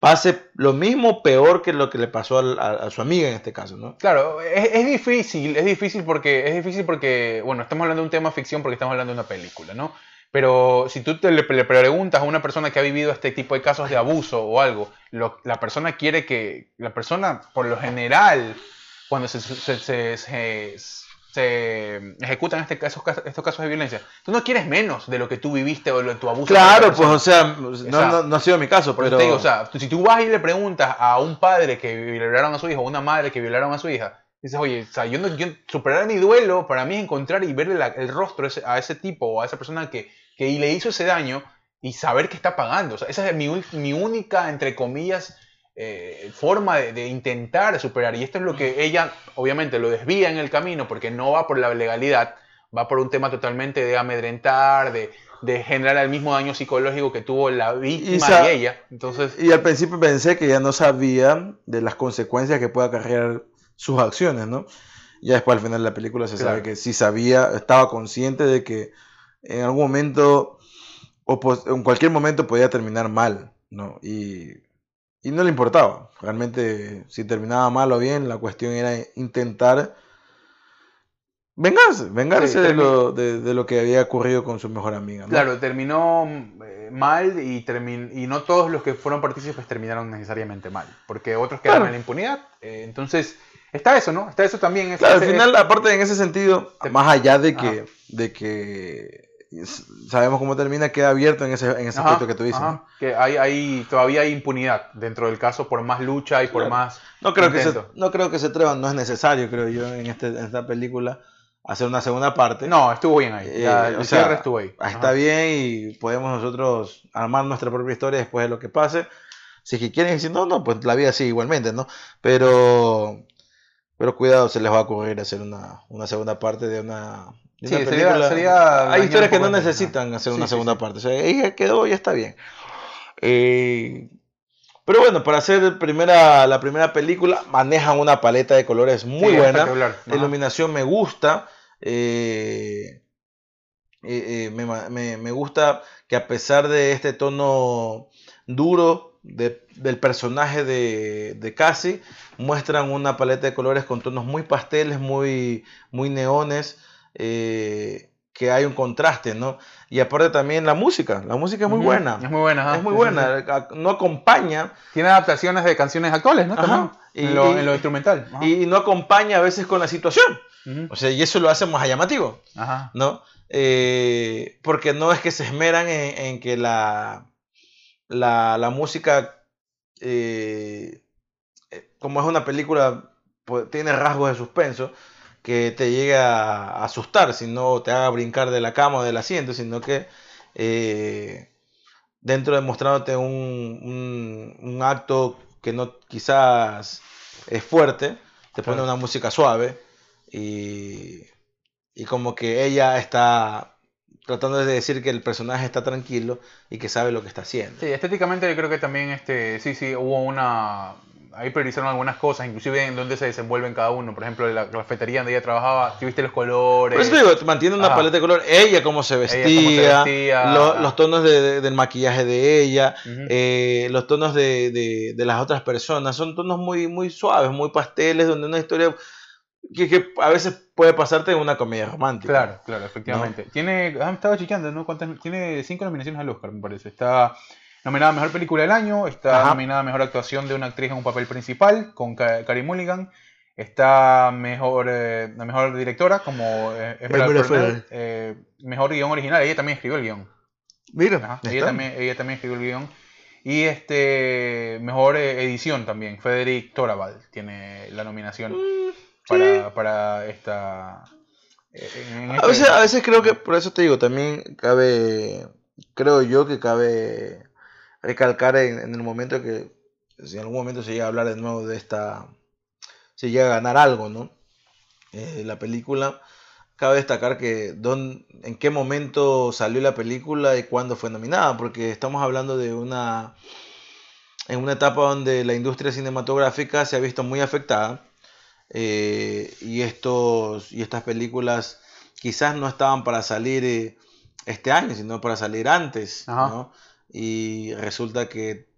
pase lo mismo peor que lo que le pasó a, su amiga en este caso, ¿no? Claro, es, difícil, es difícil porque, es difícil porque, bueno, estamos hablando de un tema ficción porque estamos hablando de una película, ¿no? Pero si tú te le, preguntas a una persona que ha vivido este tipo de casos de abuso o algo, la persona quiere que, la persona por lo general, cuando se, se se ejecutan este, estos, estos casos de violencia, tú no quieres menos de lo que tú viviste o de tu abuso. Claro, pues o sea, no, no, ha sido mi caso, pero... o sea, si tú vas y le preguntas a un padre que violaron a su hijo o una madre que violaron a su hija, dices, oye, o sea, yo, no, yo superar mi duelo para mí es encontrar y verle el rostro a ese tipo o a esa persona que, que le hizo ese daño y saber que está pagando. O sea, esa es mi, mi única, entre comillas, eh, forma de, intentar superar. Y esto es lo que ella, obviamente, lo desvía en el camino porque no va por la legalidad, va por un tema totalmente de amedrentar, de, generar el mismo daño psicológico que tuvo la víctima de ella. Entonces, y al principio pensé que ya no sabía de las consecuencias que puede acarrear sus acciones, ¿no? Ya después al final de la película se sabe que sí sabía, estaba consciente de que en algún momento o en cualquier momento podía terminar mal, ¿no? Y y no le importaba. Realmente, si terminaba mal o bien, la cuestión era intentar vengarse, vengarse de, lo, de, lo, que había ocurrido con su mejor amiga. Claro, terminó eh, mal y, y no todos los que fueron partícipes terminaron necesariamente mal, porque otros quedaron en la impunidad. Eh, entonces, está eso, ¿no? Está eso también. al final, aparte en ese sentido, más allá de que, de que sabemos cómo termina, queda abierto en ese, en ese aspecto que tú dices. Que hay, hay, todavía hay impunidad dentro del caso por más lucha y por más. No creo, que se, no creo que se atrevan, no es necesario, creo yo, en, este, en esta película hacer una segunda parte. No, estuvo bien ahí. Ya, eh, el cierre estuvo ahí. Está bien y podemos nosotros armar nuestra propia historia después de lo que pase. Si es que quieren decir, no, no, pues la vida sigue igualmente, ¿no? Pero, pero cuidado, se les va a ocurrir hacer una, una segunda parte de una, Sí, sería, Hay historias que no necesitan hacer una segunda parte. O sea, ella quedó, ya está bien. Eh, pero bueno, para hacer primera, la primera película, manejan una paleta de colores muy buena. La iluminación me gusta. Eh, eh, me, me, gusta que a pesar de este tono duro del personaje de, de Cassie, muestran una paleta de colores con tonos muy pasteles, muy, muy neones. Eh, que hay un contraste, ¿no? Y aparte también la música, la música es muy buena. Es muy buena, Es muy buena, no acompaña. Tiene adaptaciones de canciones actuales, ¿no? en, lo, instrumental. Y no acompaña a veces con la situación. O sea, y eso lo hace más llamativo, ¿no? Eh, porque no es que se esmeran en, que la la, la música, eh, eh, como es una película, pues, tiene rasgos de suspenso, que te llegue a asustar, sino te haga brincar de la cama o del asiento, sino que eh, dentro de mostrándote un, un, un acto que no quizás es fuerte, te pone una música suave y, y como que ella está tratando de decir que el personaje está tranquilo y que sabe lo que está haciendo. Sí, estéticamente yo creo que también este, sí, sí, hubo una... Ahí priorizaron algunas cosas, inclusive en dónde se desenvuelven cada uno. Por ejemplo, la cafetería donde ella trabajaba, si viste los colores. Por eso digo, mantiene una paleta de color, ella cómo se cómo se vestía, vestía, lo- los tonos de- de- del maquillaje de ella, eh, los tonos de, de- de las otras personas, son tonos muy, muy suaves, muy pasteles, donde una historia que, que a veces puede pasarte en una comedia romántica. Claro, claro, efectivamente. Tiene, ah, estaba chequeando, ¿no? ¿Cuántas- tiene cinco nominaciones al Oscar, me parece. Está nominada a Mejor Película del Año, está Ajá. nominada a Mejor Actuación de una actriz en un papel principal, con Carey Mulligan. Está mejor, eh, la mejor directora, como eh. Fennell. Eh, mejor guion original, ella también escribió el guion. Mira, Ajá, ella, también, ella también escribió el guion. Y este mejor eh, edición también, Frederick Torabal tiene la nominación Mm, para, para esta... eh, A este- veces, a veces creo que, por eso te digo, también cabe, creo yo que cabe recalcar en, en el momento que, si en algún momento se llega a hablar de nuevo de esta, se llega a ganar algo, ¿no? Eh, la película, cabe destacar que don, en qué momento salió la película y cuándo fue nominada, porque estamos hablando de una, en una etapa donde la industria cinematográfica se ha visto muy afectada eh, y, estos, y estas películas quizás no estaban para salir eh, este año, sino para salir antes. Y resulta que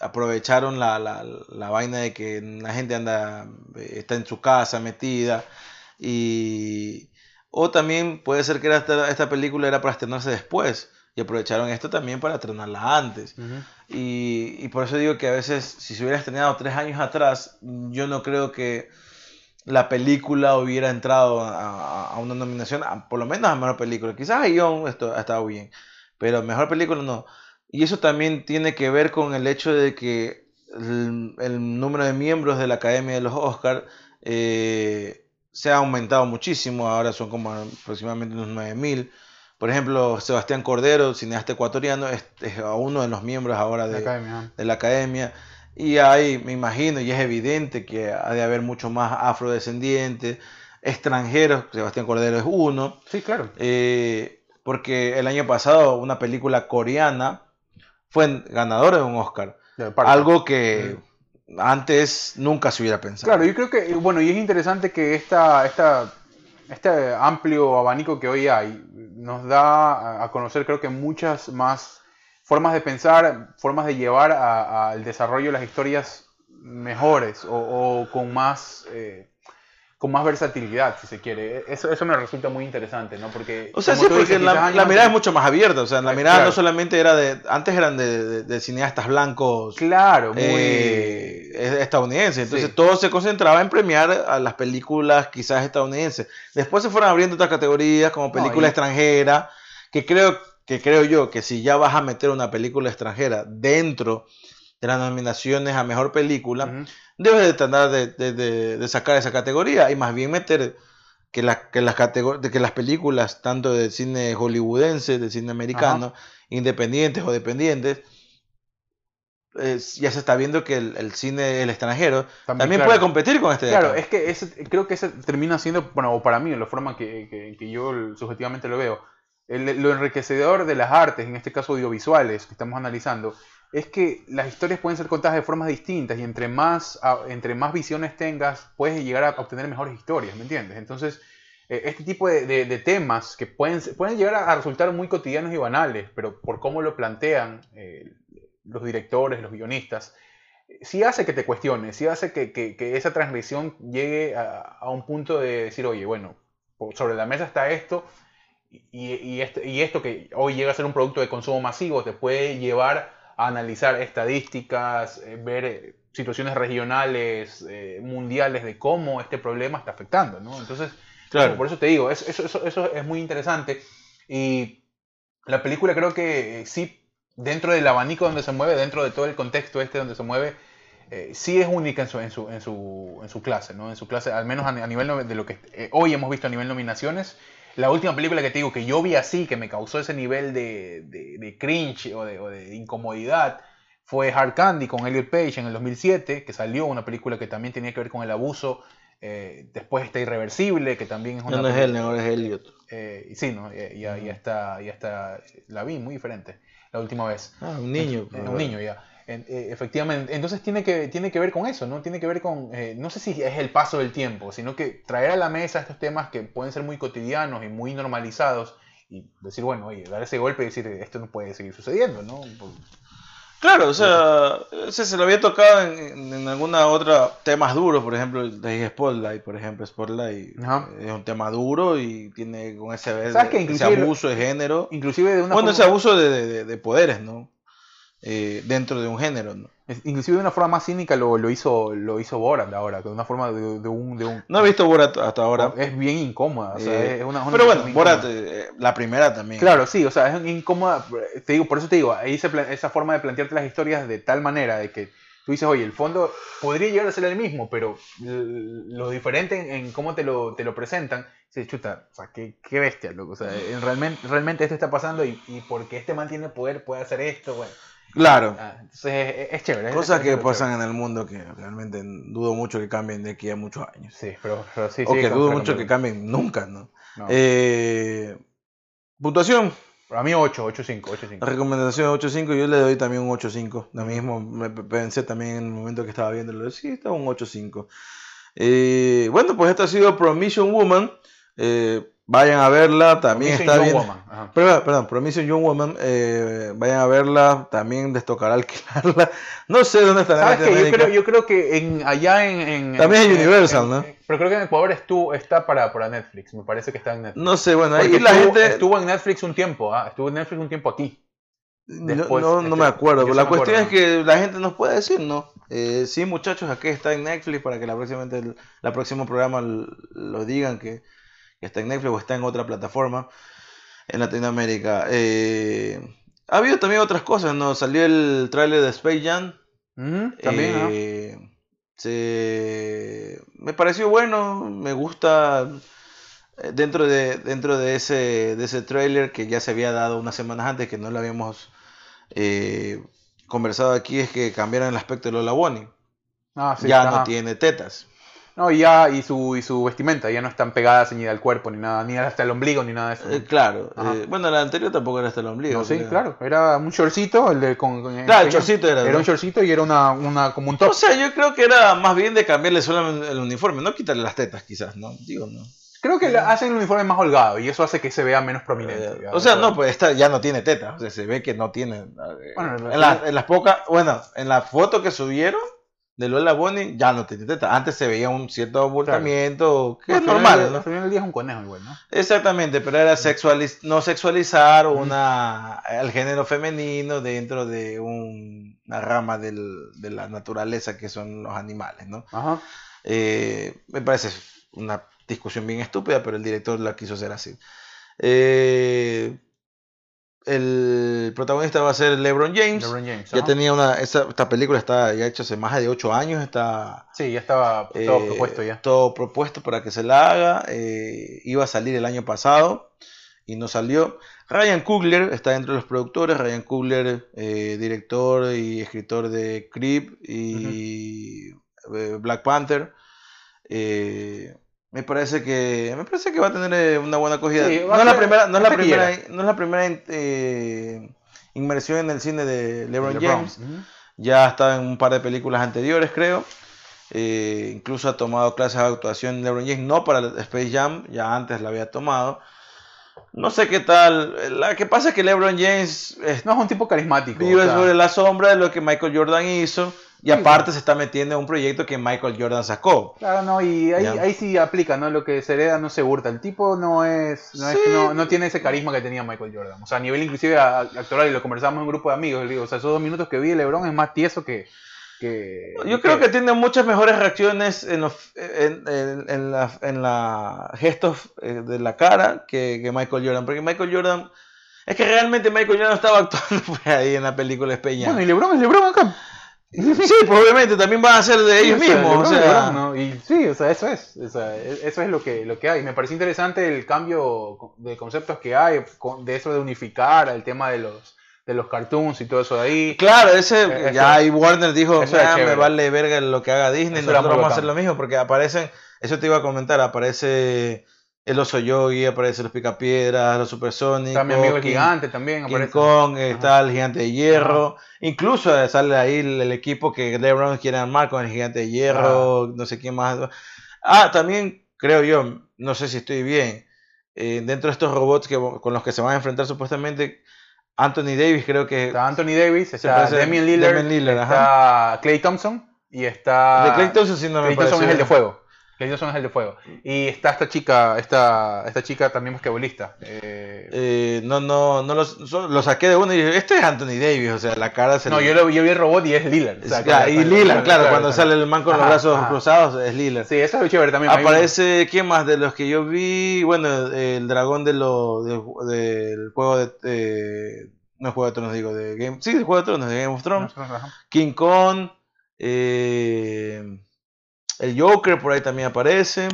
aprovecharon la, la, la vaina de que la gente anda, eh, está en su casa metida y... O también puede ser que esta, esta película era para estrenarse después y aprovecharon esto también para estrenarla antes. Y, y por eso digo que a veces, si se hubiera estrenado tres años atrás, yo no creo que la película hubiera entrado a, una nominación, a- por lo menos a mejor película. Quizás a guion esto ha estado bien, pero mejor película no. Y eso también tiene que ver con el hecho de que el, el número de miembros de la Academia de los Oscars eh, se ha aumentado muchísimo. Ahora son como aproximadamente unos 9000. Por ejemplo, Sebastián Cordero, cineasta ecuatoriano, es, es uno de los miembros ahora La academia, de la academia. Y hay, me imagino, y es evidente que ha de haber mucho más afrodescendientes, extranjeros, Sebastián Cordero es uno, Sí, claro. eh, porque el año pasado una película coreana fue ganadora de un Oscar, De algo que antes nunca se hubiera pensado. Claro, yo creo que, bueno, y es interesante que esta, esta, este amplio abanico que hoy hay nos da a conocer, creo que muchas más formas de pensar, formas de llevar al desarrollo de las historias mejores o, o con más... eh, con más versatilidad, si se quiere. Eso, eso me resulta muy interesante, ¿no? Porque... O sea, sí, porque dices, la, la mirada es antes- mucho más abierta. O sea, la Ah, mirada claro. no solamente era de. Antes eran de, de- de cineastas blancos Claro, muy... eh, es- estadounidenses. Entonces Sí. todo se concentraba en premiar a las películas quizás estadounidenses. Después se fueron abriendo otras categorías como película y- extranjera, que creo, que creo yo que si ya vas a meter una película extranjera dentro de las nominaciones a mejor película, debes de tratar de, de- de- de sacar esa categoría y más bien meter que, la- que, las que las películas, tanto de cine hollywoodense, de cine americano, independientes o dependientes, eh, ya se está viendo que el, el cine el extranjero también, claro. puede competir con este de Claro, acá. es que ese, creo que ese termina siendo, bueno, o para mí, la forma que, que- que yo subjetivamente lo veo, el- lo enriquecedor de las artes, en este caso audiovisuales que estamos analizando, es que las historias pueden ser contadas de formas distintas y entre más, entre más visiones tengas, puedes llegar a obtener mejores historias, ¿me entiendes? Entonces, eh, este tipo de, de- de temas que pueden, pueden llegar a, resultar muy cotidianos y banales, pero por cómo lo plantean eh, los directores, los guionistas, sí hace que te cuestiones, sí hace que, que- que esa transgresión llegue a, a un punto de decir, oye, bueno, sobre la mesa está esto, y, y esto, y esto que hoy llega a ser un producto de consumo masivo, te puede llevar a analizar estadísticas, eh, ver eh, situaciones regionales, eh, mundiales de cómo este problema está afectando, ¿no? Entonces, Claro. por eso te digo, es- eso, eso, eso es muy interesante. Y la película creo que eh, sí dentro del abanico donde se mueve, dentro de todo el contexto este donde se mueve, eh, sí es única en su, en su, en su, en su clase, ¿no? En su clase, al menos a, a nivel de lo que hoy hemos visto a nivel nominaciones. La última película que te digo que yo vi así, que me causó ese nivel de, de, de cringe o de, o de incomodidad, fue Hard Candy con Elliot Page en el 2007, que salió una película que también tenía que ver con el abuso. eh, después está Irreversible, que también es una No, no es él, ahora es Elliot. eh, sí, ¿no? Eh, ya, ya está, ya está, la vi muy diferente la última vez. Ah, un niño. Eh, un niño ya. Eh, efectivamente, entonces tiene que, tiene que ver con eso, ¿no? Tiene que ver con, eh, no sé si es el paso del tiempo, sino que traer a la mesa estos temas que pueden ser muy cotidianos y muy normalizados y decir, bueno, oye, dar ese golpe y decir, esto no puede seguir sucediendo, ¿no? Claro, o sea, se lo había tocado en, en, alguna otra temas duros, por ejemplo, de Spotlight, por ejemplo, Spotlight Ajá. es un tema duro y tiene con ese, ¿Sabes que ese abuso de género. Inclusive de una Bueno, ese abuso de, de- de poderes, ¿no? Eh, dentro de un género, ¿no? es- inclusive de una forma más cínica lo, lo hizo, lo hizo Borat ahora, de una forma de, de un, de un No he visto Borat hasta ahora. es bien incómoda, o sea, Eh, es una, una pero bueno, Borat, eh, la primera también. Claro, sí, o sea, es incómoda. Te digo, por eso te digo, ahí se esa forma de plantearte las historias de tal manera de que tú dices, oye, el fondo podría llegar a ser el mismo, pero lo diferente en, en cómo te lo, te lo presentan, dices, chuta, o sea, qué, qué bestia, loco. O sea, en realmente, realmente esto está pasando y, y porque este man tiene poder puede hacer esto, bueno. Claro. Ah, entonces es, es chévere. Cosas es que chévere. pasan en el mundo que realmente dudo mucho que cambien de aquí a muchos años. Sí, pero, pero sí, o sí, que dudo mucho que cambien nunca, ¿no? no. Eh, puntuación, Para mí 8, 8, 5, 8, 5. recomendación 8.5, yo le doy también un 8.5. Lo mismo me pe- pensé también en el momento que estaba viéndolo. Sí, está un 8.5. Eh, bueno, pues esto ha sido Promission Woman. Eh, vayan a verla, también está bien. Perdón, perdón, Promission Young Woman, eh, vayan a verla, también les tocará alquilarla. No sé dónde estará ¿Sabes? Yo creo, yo creo que en, allá en, en- También es en- Universal, en- ¿no? Pero creo que en Ecuador estuvo, está para, para Netflix. Me parece que está en Netflix. No sé, bueno, ahí Porque la estuvo, gente... estuvo en Netflix un tiempo. ah, Estuvo en Netflix un tiempo aquí. No, Después, no, no este, me acuerdo, pero la me cuestión es que la gente nos puede decir, ¿no? Eh, sí, muchachos, aquí está en Netflix para que la próxima, la próximo programa lo digan que, que está en Netflix o está en otra plataforma en Latinoamérica. Eh, ha habido también otras cosas, ¿no? Salió el tráiler de Space Jam. También, ¿no? Eh, se- me pareció bueno, me gusta eh, dentro de dentro de ese de ese tráiler que ya se había dado unas semanas antes que no lo habíamos eh, conversado aquí es que cambiaron el aspecto de Lola Bonnie. Ah, sí, ya ajá. no tiene tetas. No, y ya, y su, y su vestimenta, ya no están pegadas ni al cuerpo, ni nada, ni hasta el ombligo, ni nada de eso. Eh, claro. Eh, bueno, la anterior tampoco era hasta el ombligo. No, sí, creo. claro. Era un shortcito, el de con. con- Claro, el chorcito era. Era ¿no? un shortcito y era una, una como un top. O sea, yo creo que era más bien de cambiarle solamente el uniforme, no quitarle las tetas quizás, ¿no? Digo, no. Creo que le hacen el uniforme más holgado y eso hace que se vea menos prominente. Eh, ya, o sea, no, pues esta ya no tiene tetas. O sea, se ve que no tiene. eh, Bueno, en, la- en las pocas. Bueno, en la foto que subieron de Lola Bonnie ya no tiene tetas. Antes se veía un cierto abultamiento, que es normal, ¿no? Al final del día es un conejo igual, ¿no? Exactamente, pero era sexualiz no sexualizar una al género femenino dentro de un- una rama del- de la naturaleza que son los animales, ¿no? Ajá. Eh, me parece una discusión bien estúpida, pero el director la quiso hacer así. Eh, el protagonista va a ser LeBron James. LeBron James. Ya tenía una. Esa, esta película está ya hecha hace más de 8 años. Está Sí, ya estaba todo eh, propuesto ya. todo propuesto para que se la haga. eh, iba a salir el año pasado y no salió. Ryan Coogler está dentro de los productores. Ryan Coogler, eh, director y escritor de Creep y Black Panther. Eh, me parece que me parece que va a tener eh, una buena acogida. Sí, no, es la primera, no es la hasta primera, no es la primera eh, inmersión en el cine de LeBron, LeBron. James. Ya ha estado en un par de películas anteriores, creo. Eh, incluso ha tomado clases de actuación LeBron James, no para Space Jam, ya antes la había tomado. No sé qué tal. La que pasa es que LeBron James eh, No es un tipo carismático. vive o sea, sobre la sombra de lo que Michael Jordan hizo y aparte se está metiendo en un proyecto que Michael Jordan sacó. Claro, no, y ahí, ahí sí aplica, ¿no? Lo que se hereda no se hurta. El tipo no es, no, es- Sí. no, no tiene ese carisma que tenía Michael Jordan. O sea, a nivel inclusive actoral, y lo conversamos en un grupo de amigos, le digo, o sea, esos dos minutos que vi de LeBron es más tieso que... que Yo creo que tiene muchas mejores reacciones en los en, en- en la, en la gestos eh, de la cara que, que Michael Jordan. Porque Michael Jordan Es que realmente Michael no estaba actuando ahí en la película Espeña. Bueno, y LeBron es LeBron acá. Sí, pues obviamente también van a ser de ellos mismos. O sea, ¿no? Y sí, o sea, eso es. O sea, e- eso es lo que, lo que hay. Me parece interesante el cambio de conceptos que hay, de eso de unificar el tema de los, de los cartoons y todo eso de ahí. Claro, ese Eso- ya ahí Warner dijo, era "Ah, me vale verga lo que haga Disney, nosotros vamos a hacer lo mismo, porque aparecen, eso te iba a comentar, aparece el oso yogi, aparece los picapiedras, los supersónicos, mi amigo el King- gigante también. King aparece. Kong, está el gigante de hierro, incluso eh, sale ahí el, el equipo que LeBron quiere armar con el gigante de hierro, no sé quién más. Ah, también creo yo, no sé si estoy bien, eh, dentro de estos robots que, con los que se van a enfrentar supuestamente, Anthony Davis creo que... Está Anthony Davis, está Damian Lillard, Damian Lillard, está Clay Thompson y está... de Clay Thompson sí no me Clay Thompson es el de fuego. Clay Thompson es el de fuego. Y está esta chica, esta, esta chica también basquetbolista. Eh, Eh, no, no, no los, so- lo saqué de uno y dije, este es Anthony Davis, o sea, la cara se no, le- yo, lo, yo vi el robot y es Lillard. o sea, Es- claro, ah, y Lillard, claro, cuando sale el man con los brazos ajá. cruzados es Lillard. Sí, eso es chévere también. Aparece, ¿quién más? De los que yo vi, bueno, el dragón de lo, del, del juego de, de- no Juego de Tronos, digo, de Game, sí, de Juego de Tronos, de Game of Thrones. King Kong, eh, el Joker por ahí también aparece.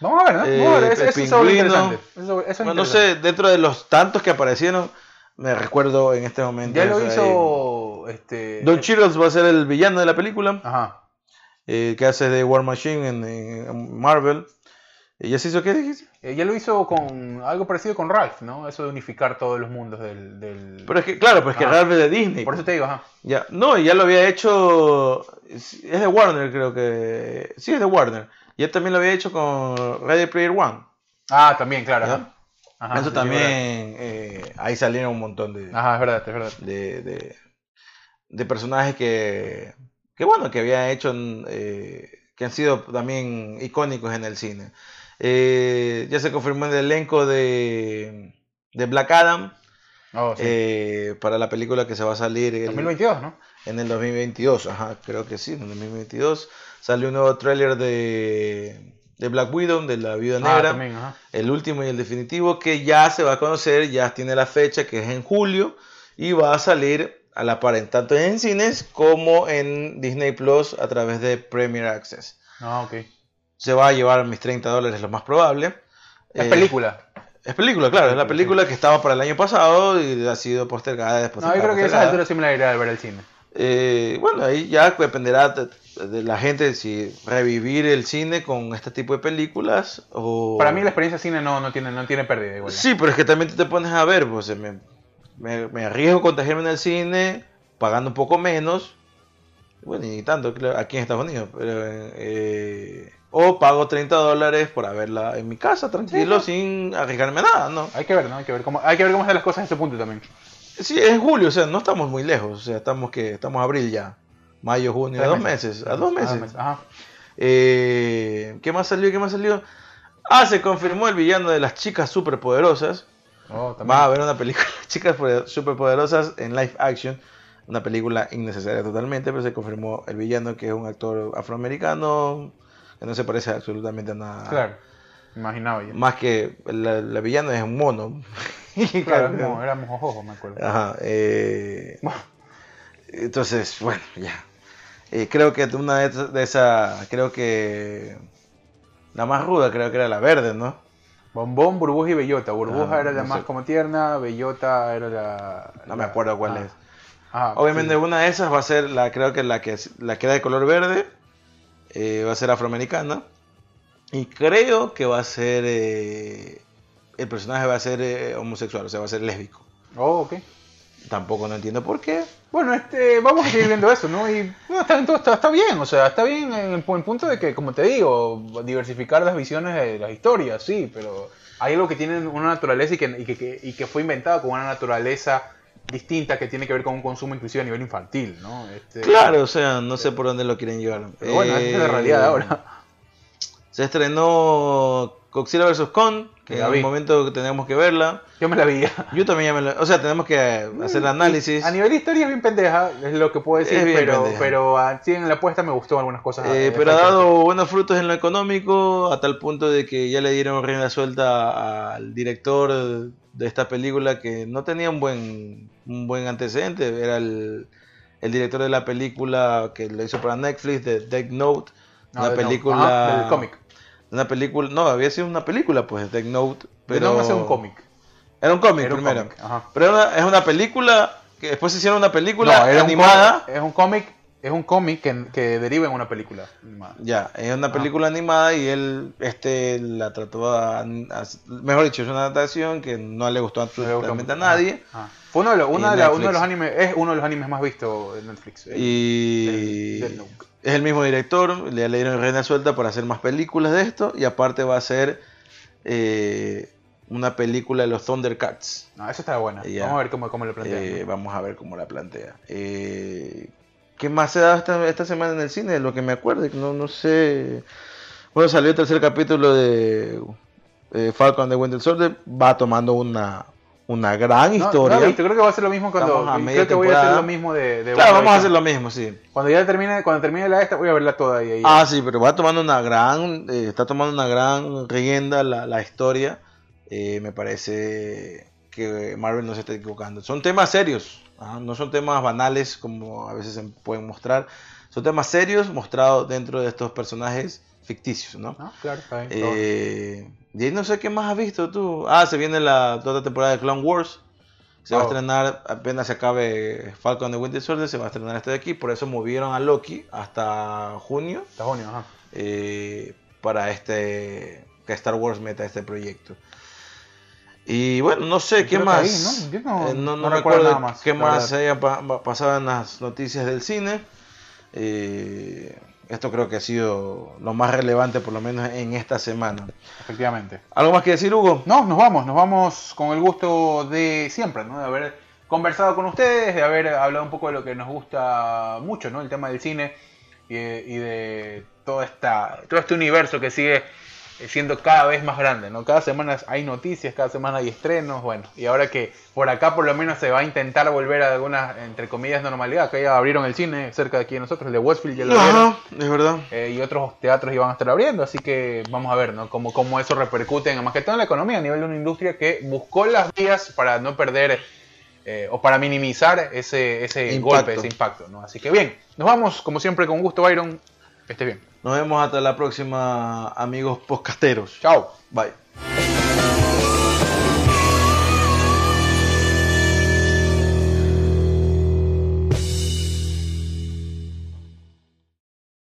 Vamos a ver, ¿no? Eh, Vamos a ver, eso, eso es interesante. Eso, eso es Bueno, no sé, dentro de los tantos que aparecieron, me recuerdo en este momento. Ya lo hizo. Este, Don Cheadle va a ser el villano de la película. Ajá. eh, que hace de War Machine en, en Marvel. ¿Y ya se hizo qué dijiste? Ya lo hizo con algo parecido con Ralph, ¿no? Eso de unificar todos los mundos del. del- Pero es que, claro, pues que Ajá. Ralph es de Disney. Por eso te digo, ajá. Ya, no, y ya lo había hecho. Es de Warner, creo que. Sí, es de Warner. Y él también lo había hecho con Ready Player One. Ah, también, claro. ¿ya? Ajá. Ajá, Eso sí, también. eh, ahí salieron un montón de, Ajá, es verdad, es verdad. de, de, de personajes que. Que bueno, que habían hecho. eh, que han sido también icónicos en el cine. Eh, ya se confirmó el elenco de, de Black Adam. Oh, sí. eh, para la película que se va a salir el- 2022, ¿no? en el 2022. Ajá, creo que sí, en el 2022. Sale un nuevo tráiler de, de Black Widow, de la Viuda Ah, Negra. también, ajá. el último y el definitivo, que ya se va a conocer, ya tiene la fecha, que es en julio, y va a salir a la par en tanto en cines como en Disney Plus a través de Premier Access. Ah, ok. Se va a llevar mis 30 dólares, lo más probable. Es Eh, película. Es película, claro, es la Película, que estaba para el año pasado y ha sido postergada después. No, yo creo que a esa altura sí me la iré a ver al cine. Eh, bueno, ahí ya dependerá de, la gente si revivir el cine con este tipo de películas o... Para mí la experiencia de cine no, no, tiene, no tiene pérdida igual. Sí, pero es que también te pones a ver, pues me, me, me arriesgo a contagiarme en el cine pagando un poco menos, bueno, y tanto aquí en Estados Unidos, pero, eh, o pago 30 dólares por verla en mi casa, tranquilo, sin arriesgarme a nada, ¿no? Hay que ver, ¿no? Hay que ver cómo, hay que ver cómo están las cosas en ese punto también. Sí, es julio, o sea, no estamos muy lejos, o sea, estamos que estamos abril ya, mayo, junio, a dos meses, a dos meses. Ajá. Eh, ¿Qué más salió? ¿Qué más salió? Ah, se confirmó el villano de las chicas superpoderosas. Oh. Va a haber una película de chicas poder- superpoderosas en live action. Una película innecesaria totalmente, pero se confirmó el villano que es un actor afroamericano que no se parece absolutamente a nada. Claro. Imaginaba yo. Más que la, la villana es un mono. Claro, éramos, éramos ojos, me acuerdo. Ajá. eh, Bueno, entonces, bueno, ya. Eh, creo que una de esas, creo que la más ruda creo que era la verde, ¿no? Bombón, burbuja y bellota. Burbuja Ah, era la no más sé. como tierna, bellota era la... No me acuerdo cuál es. Ah, Obviamente sí. una de esas va a ser la, creo que la que la que era de color verde, eh, va a ser afroamericana. Y creo que va a ser, eh, el personaje va a ser eh, homosexual, o sea, va a ser lésbico. Oh, ok. Tampoco no entiendo por qué. Bueno, este, vamos a seguir viendo eso, ¿no? Y bueno, está, está, está bien, o sea, está bien en el, punto de que, como te digo, diversificar las visiones de las historias, sí, pero hay algo que tiene una naturaleza y que, y que, que- y que fue inventado con una naturaleza distinta que tiene que ver con un consumo inclusive a nivel infantil, ¿no? Este, Claro, o sea, no sé por dónde lo quieren llevar. Pero bueno, esa es la Eh, realidad de ahora. Se estrenó Godzilla vs. Kong, que La en un momento que teníamos que verla. Yo me la vi. Yo también ya me lo... O sea, tenemos que hacer el análisis. A nivel de historia es bien pendeja, es lo que puedo decir, Es bien pero, pendeja. pero ah, sí en la apuesta me gustó algunas cosas. Eh, eh, pero ha dado buenos frutos en lo económico, a tal punto de que ya le dieron rienda suelta al director de esta película que no tenía un buen, un buen antecedente. Era el, el director de la película que lo hizo para Netflix, de Death Note. No, una no, película. del cómic. Una película. No, había sido una película, pues, Death Note. Pero Pero no va a ser un cómic. Era un cómic Era un primero. cómic, ajá. Pero era una- es una película que después se hicieron una película No, era animada. es un cómic, es un cómic que, que deriva en una película. animada. Ya, es una Ah. película animada y él este la trató a, a- mejor dicho, es una adaptación que no le gustó Me gustó absolutamente a nadie Ajá. Fue uno de, los, uno, de la- uno de Netflix. los animes, es uno de los animes más vistos de Netflix. el- y el Death Note. Es el mismo director, le dieron reina suelta para hacer más películas de esto y aparte va a ser eh, una película de los Thundercats. No, eso está buena. Vamos a ver cómo, cómo lo plantean. Eh, vamos a ver cómo la plantea. Eh, ¿Qué más se da esta, esta semana en el cine? Lo que me acuerdo, no, no sé. Bueno, salió el tercer capítulo de eh, Falcon de Winter Soldier. Va tomando una, una gran No, historia. no visto, creo que va a ser lo mismo cuando. A Creo que voy a hacer temporada. lo mismo de. de claro, vamos a hacer lo mismo, sí. Cuando ya termine, cuando termine la esta, voy a verla toda ahí. Ah, sí, pero va tomando una gran, eh, está tomando una gran rienda la, la historia. Eh, me parece que Marvel no se está equivocando. Son temas serios, ¿ah? no son temas banales como a veces se pueden mostrar. Son temas serios mostrados dentro de estos personajes ficticios, ¿no? Ah, claro, está bien. Eh, y ahí no sé qué más has visto tú. Ah, se viene la otra temporada de Clone Wars. Se va a Oh. estrenar, apenas se acabe Falcon de Winter Soldier, se va a estrenar este de aquí. Por eso movieron a Loki hasta junio Está junio, ajá. eh, para este que Star Wars meta este proyecto. Y bueno, no sé qué más. ahí, ¿no? Yo no- Eh, no, recuerdo recuerdo nada más, qué la más haya pa- pa- pasado en las noticias del cine. Eh, esto creo que ha sido lo más relevante, por lo menos en esta semana. Efectivamente. ¿Algo más que decir, Hugo? No, nos vamos, nos vamos con el gusto de siempre, ¿no? De haber conversado con ustedes, de haber hablado un poco de lo que nos gusta mucho, ¿no? El tema del cine y de, y de toda esta, todo este universo que sigue siendo cada vez más grande, ¿no? Cada semana hay noticias, cada semana hay estrenos, bueno, y ahora que por acá por lo menos se va a intentar volver a alguna, entre comillas, normalidad, acá ya abrieron el cine cerca de aquí de nosotros, el de Westfield ya lo abrieron. Ajá, es verdad. Eh, y otros teatros iban a estar abriendo, así que vamos a ver ¿no? cómo, cómo eso repercute en más que todo en la economía a nivel de una industria que buscó las vías para no perder eh, o para minimizar ese, ese Impacto. golpe, ese impacto. ¿no? Así que bien, nos vamos como siempre con gusto, Byron. Que esté bien. Nos vemos hasta la próxima, amigos podcasteros. Chao. Bye.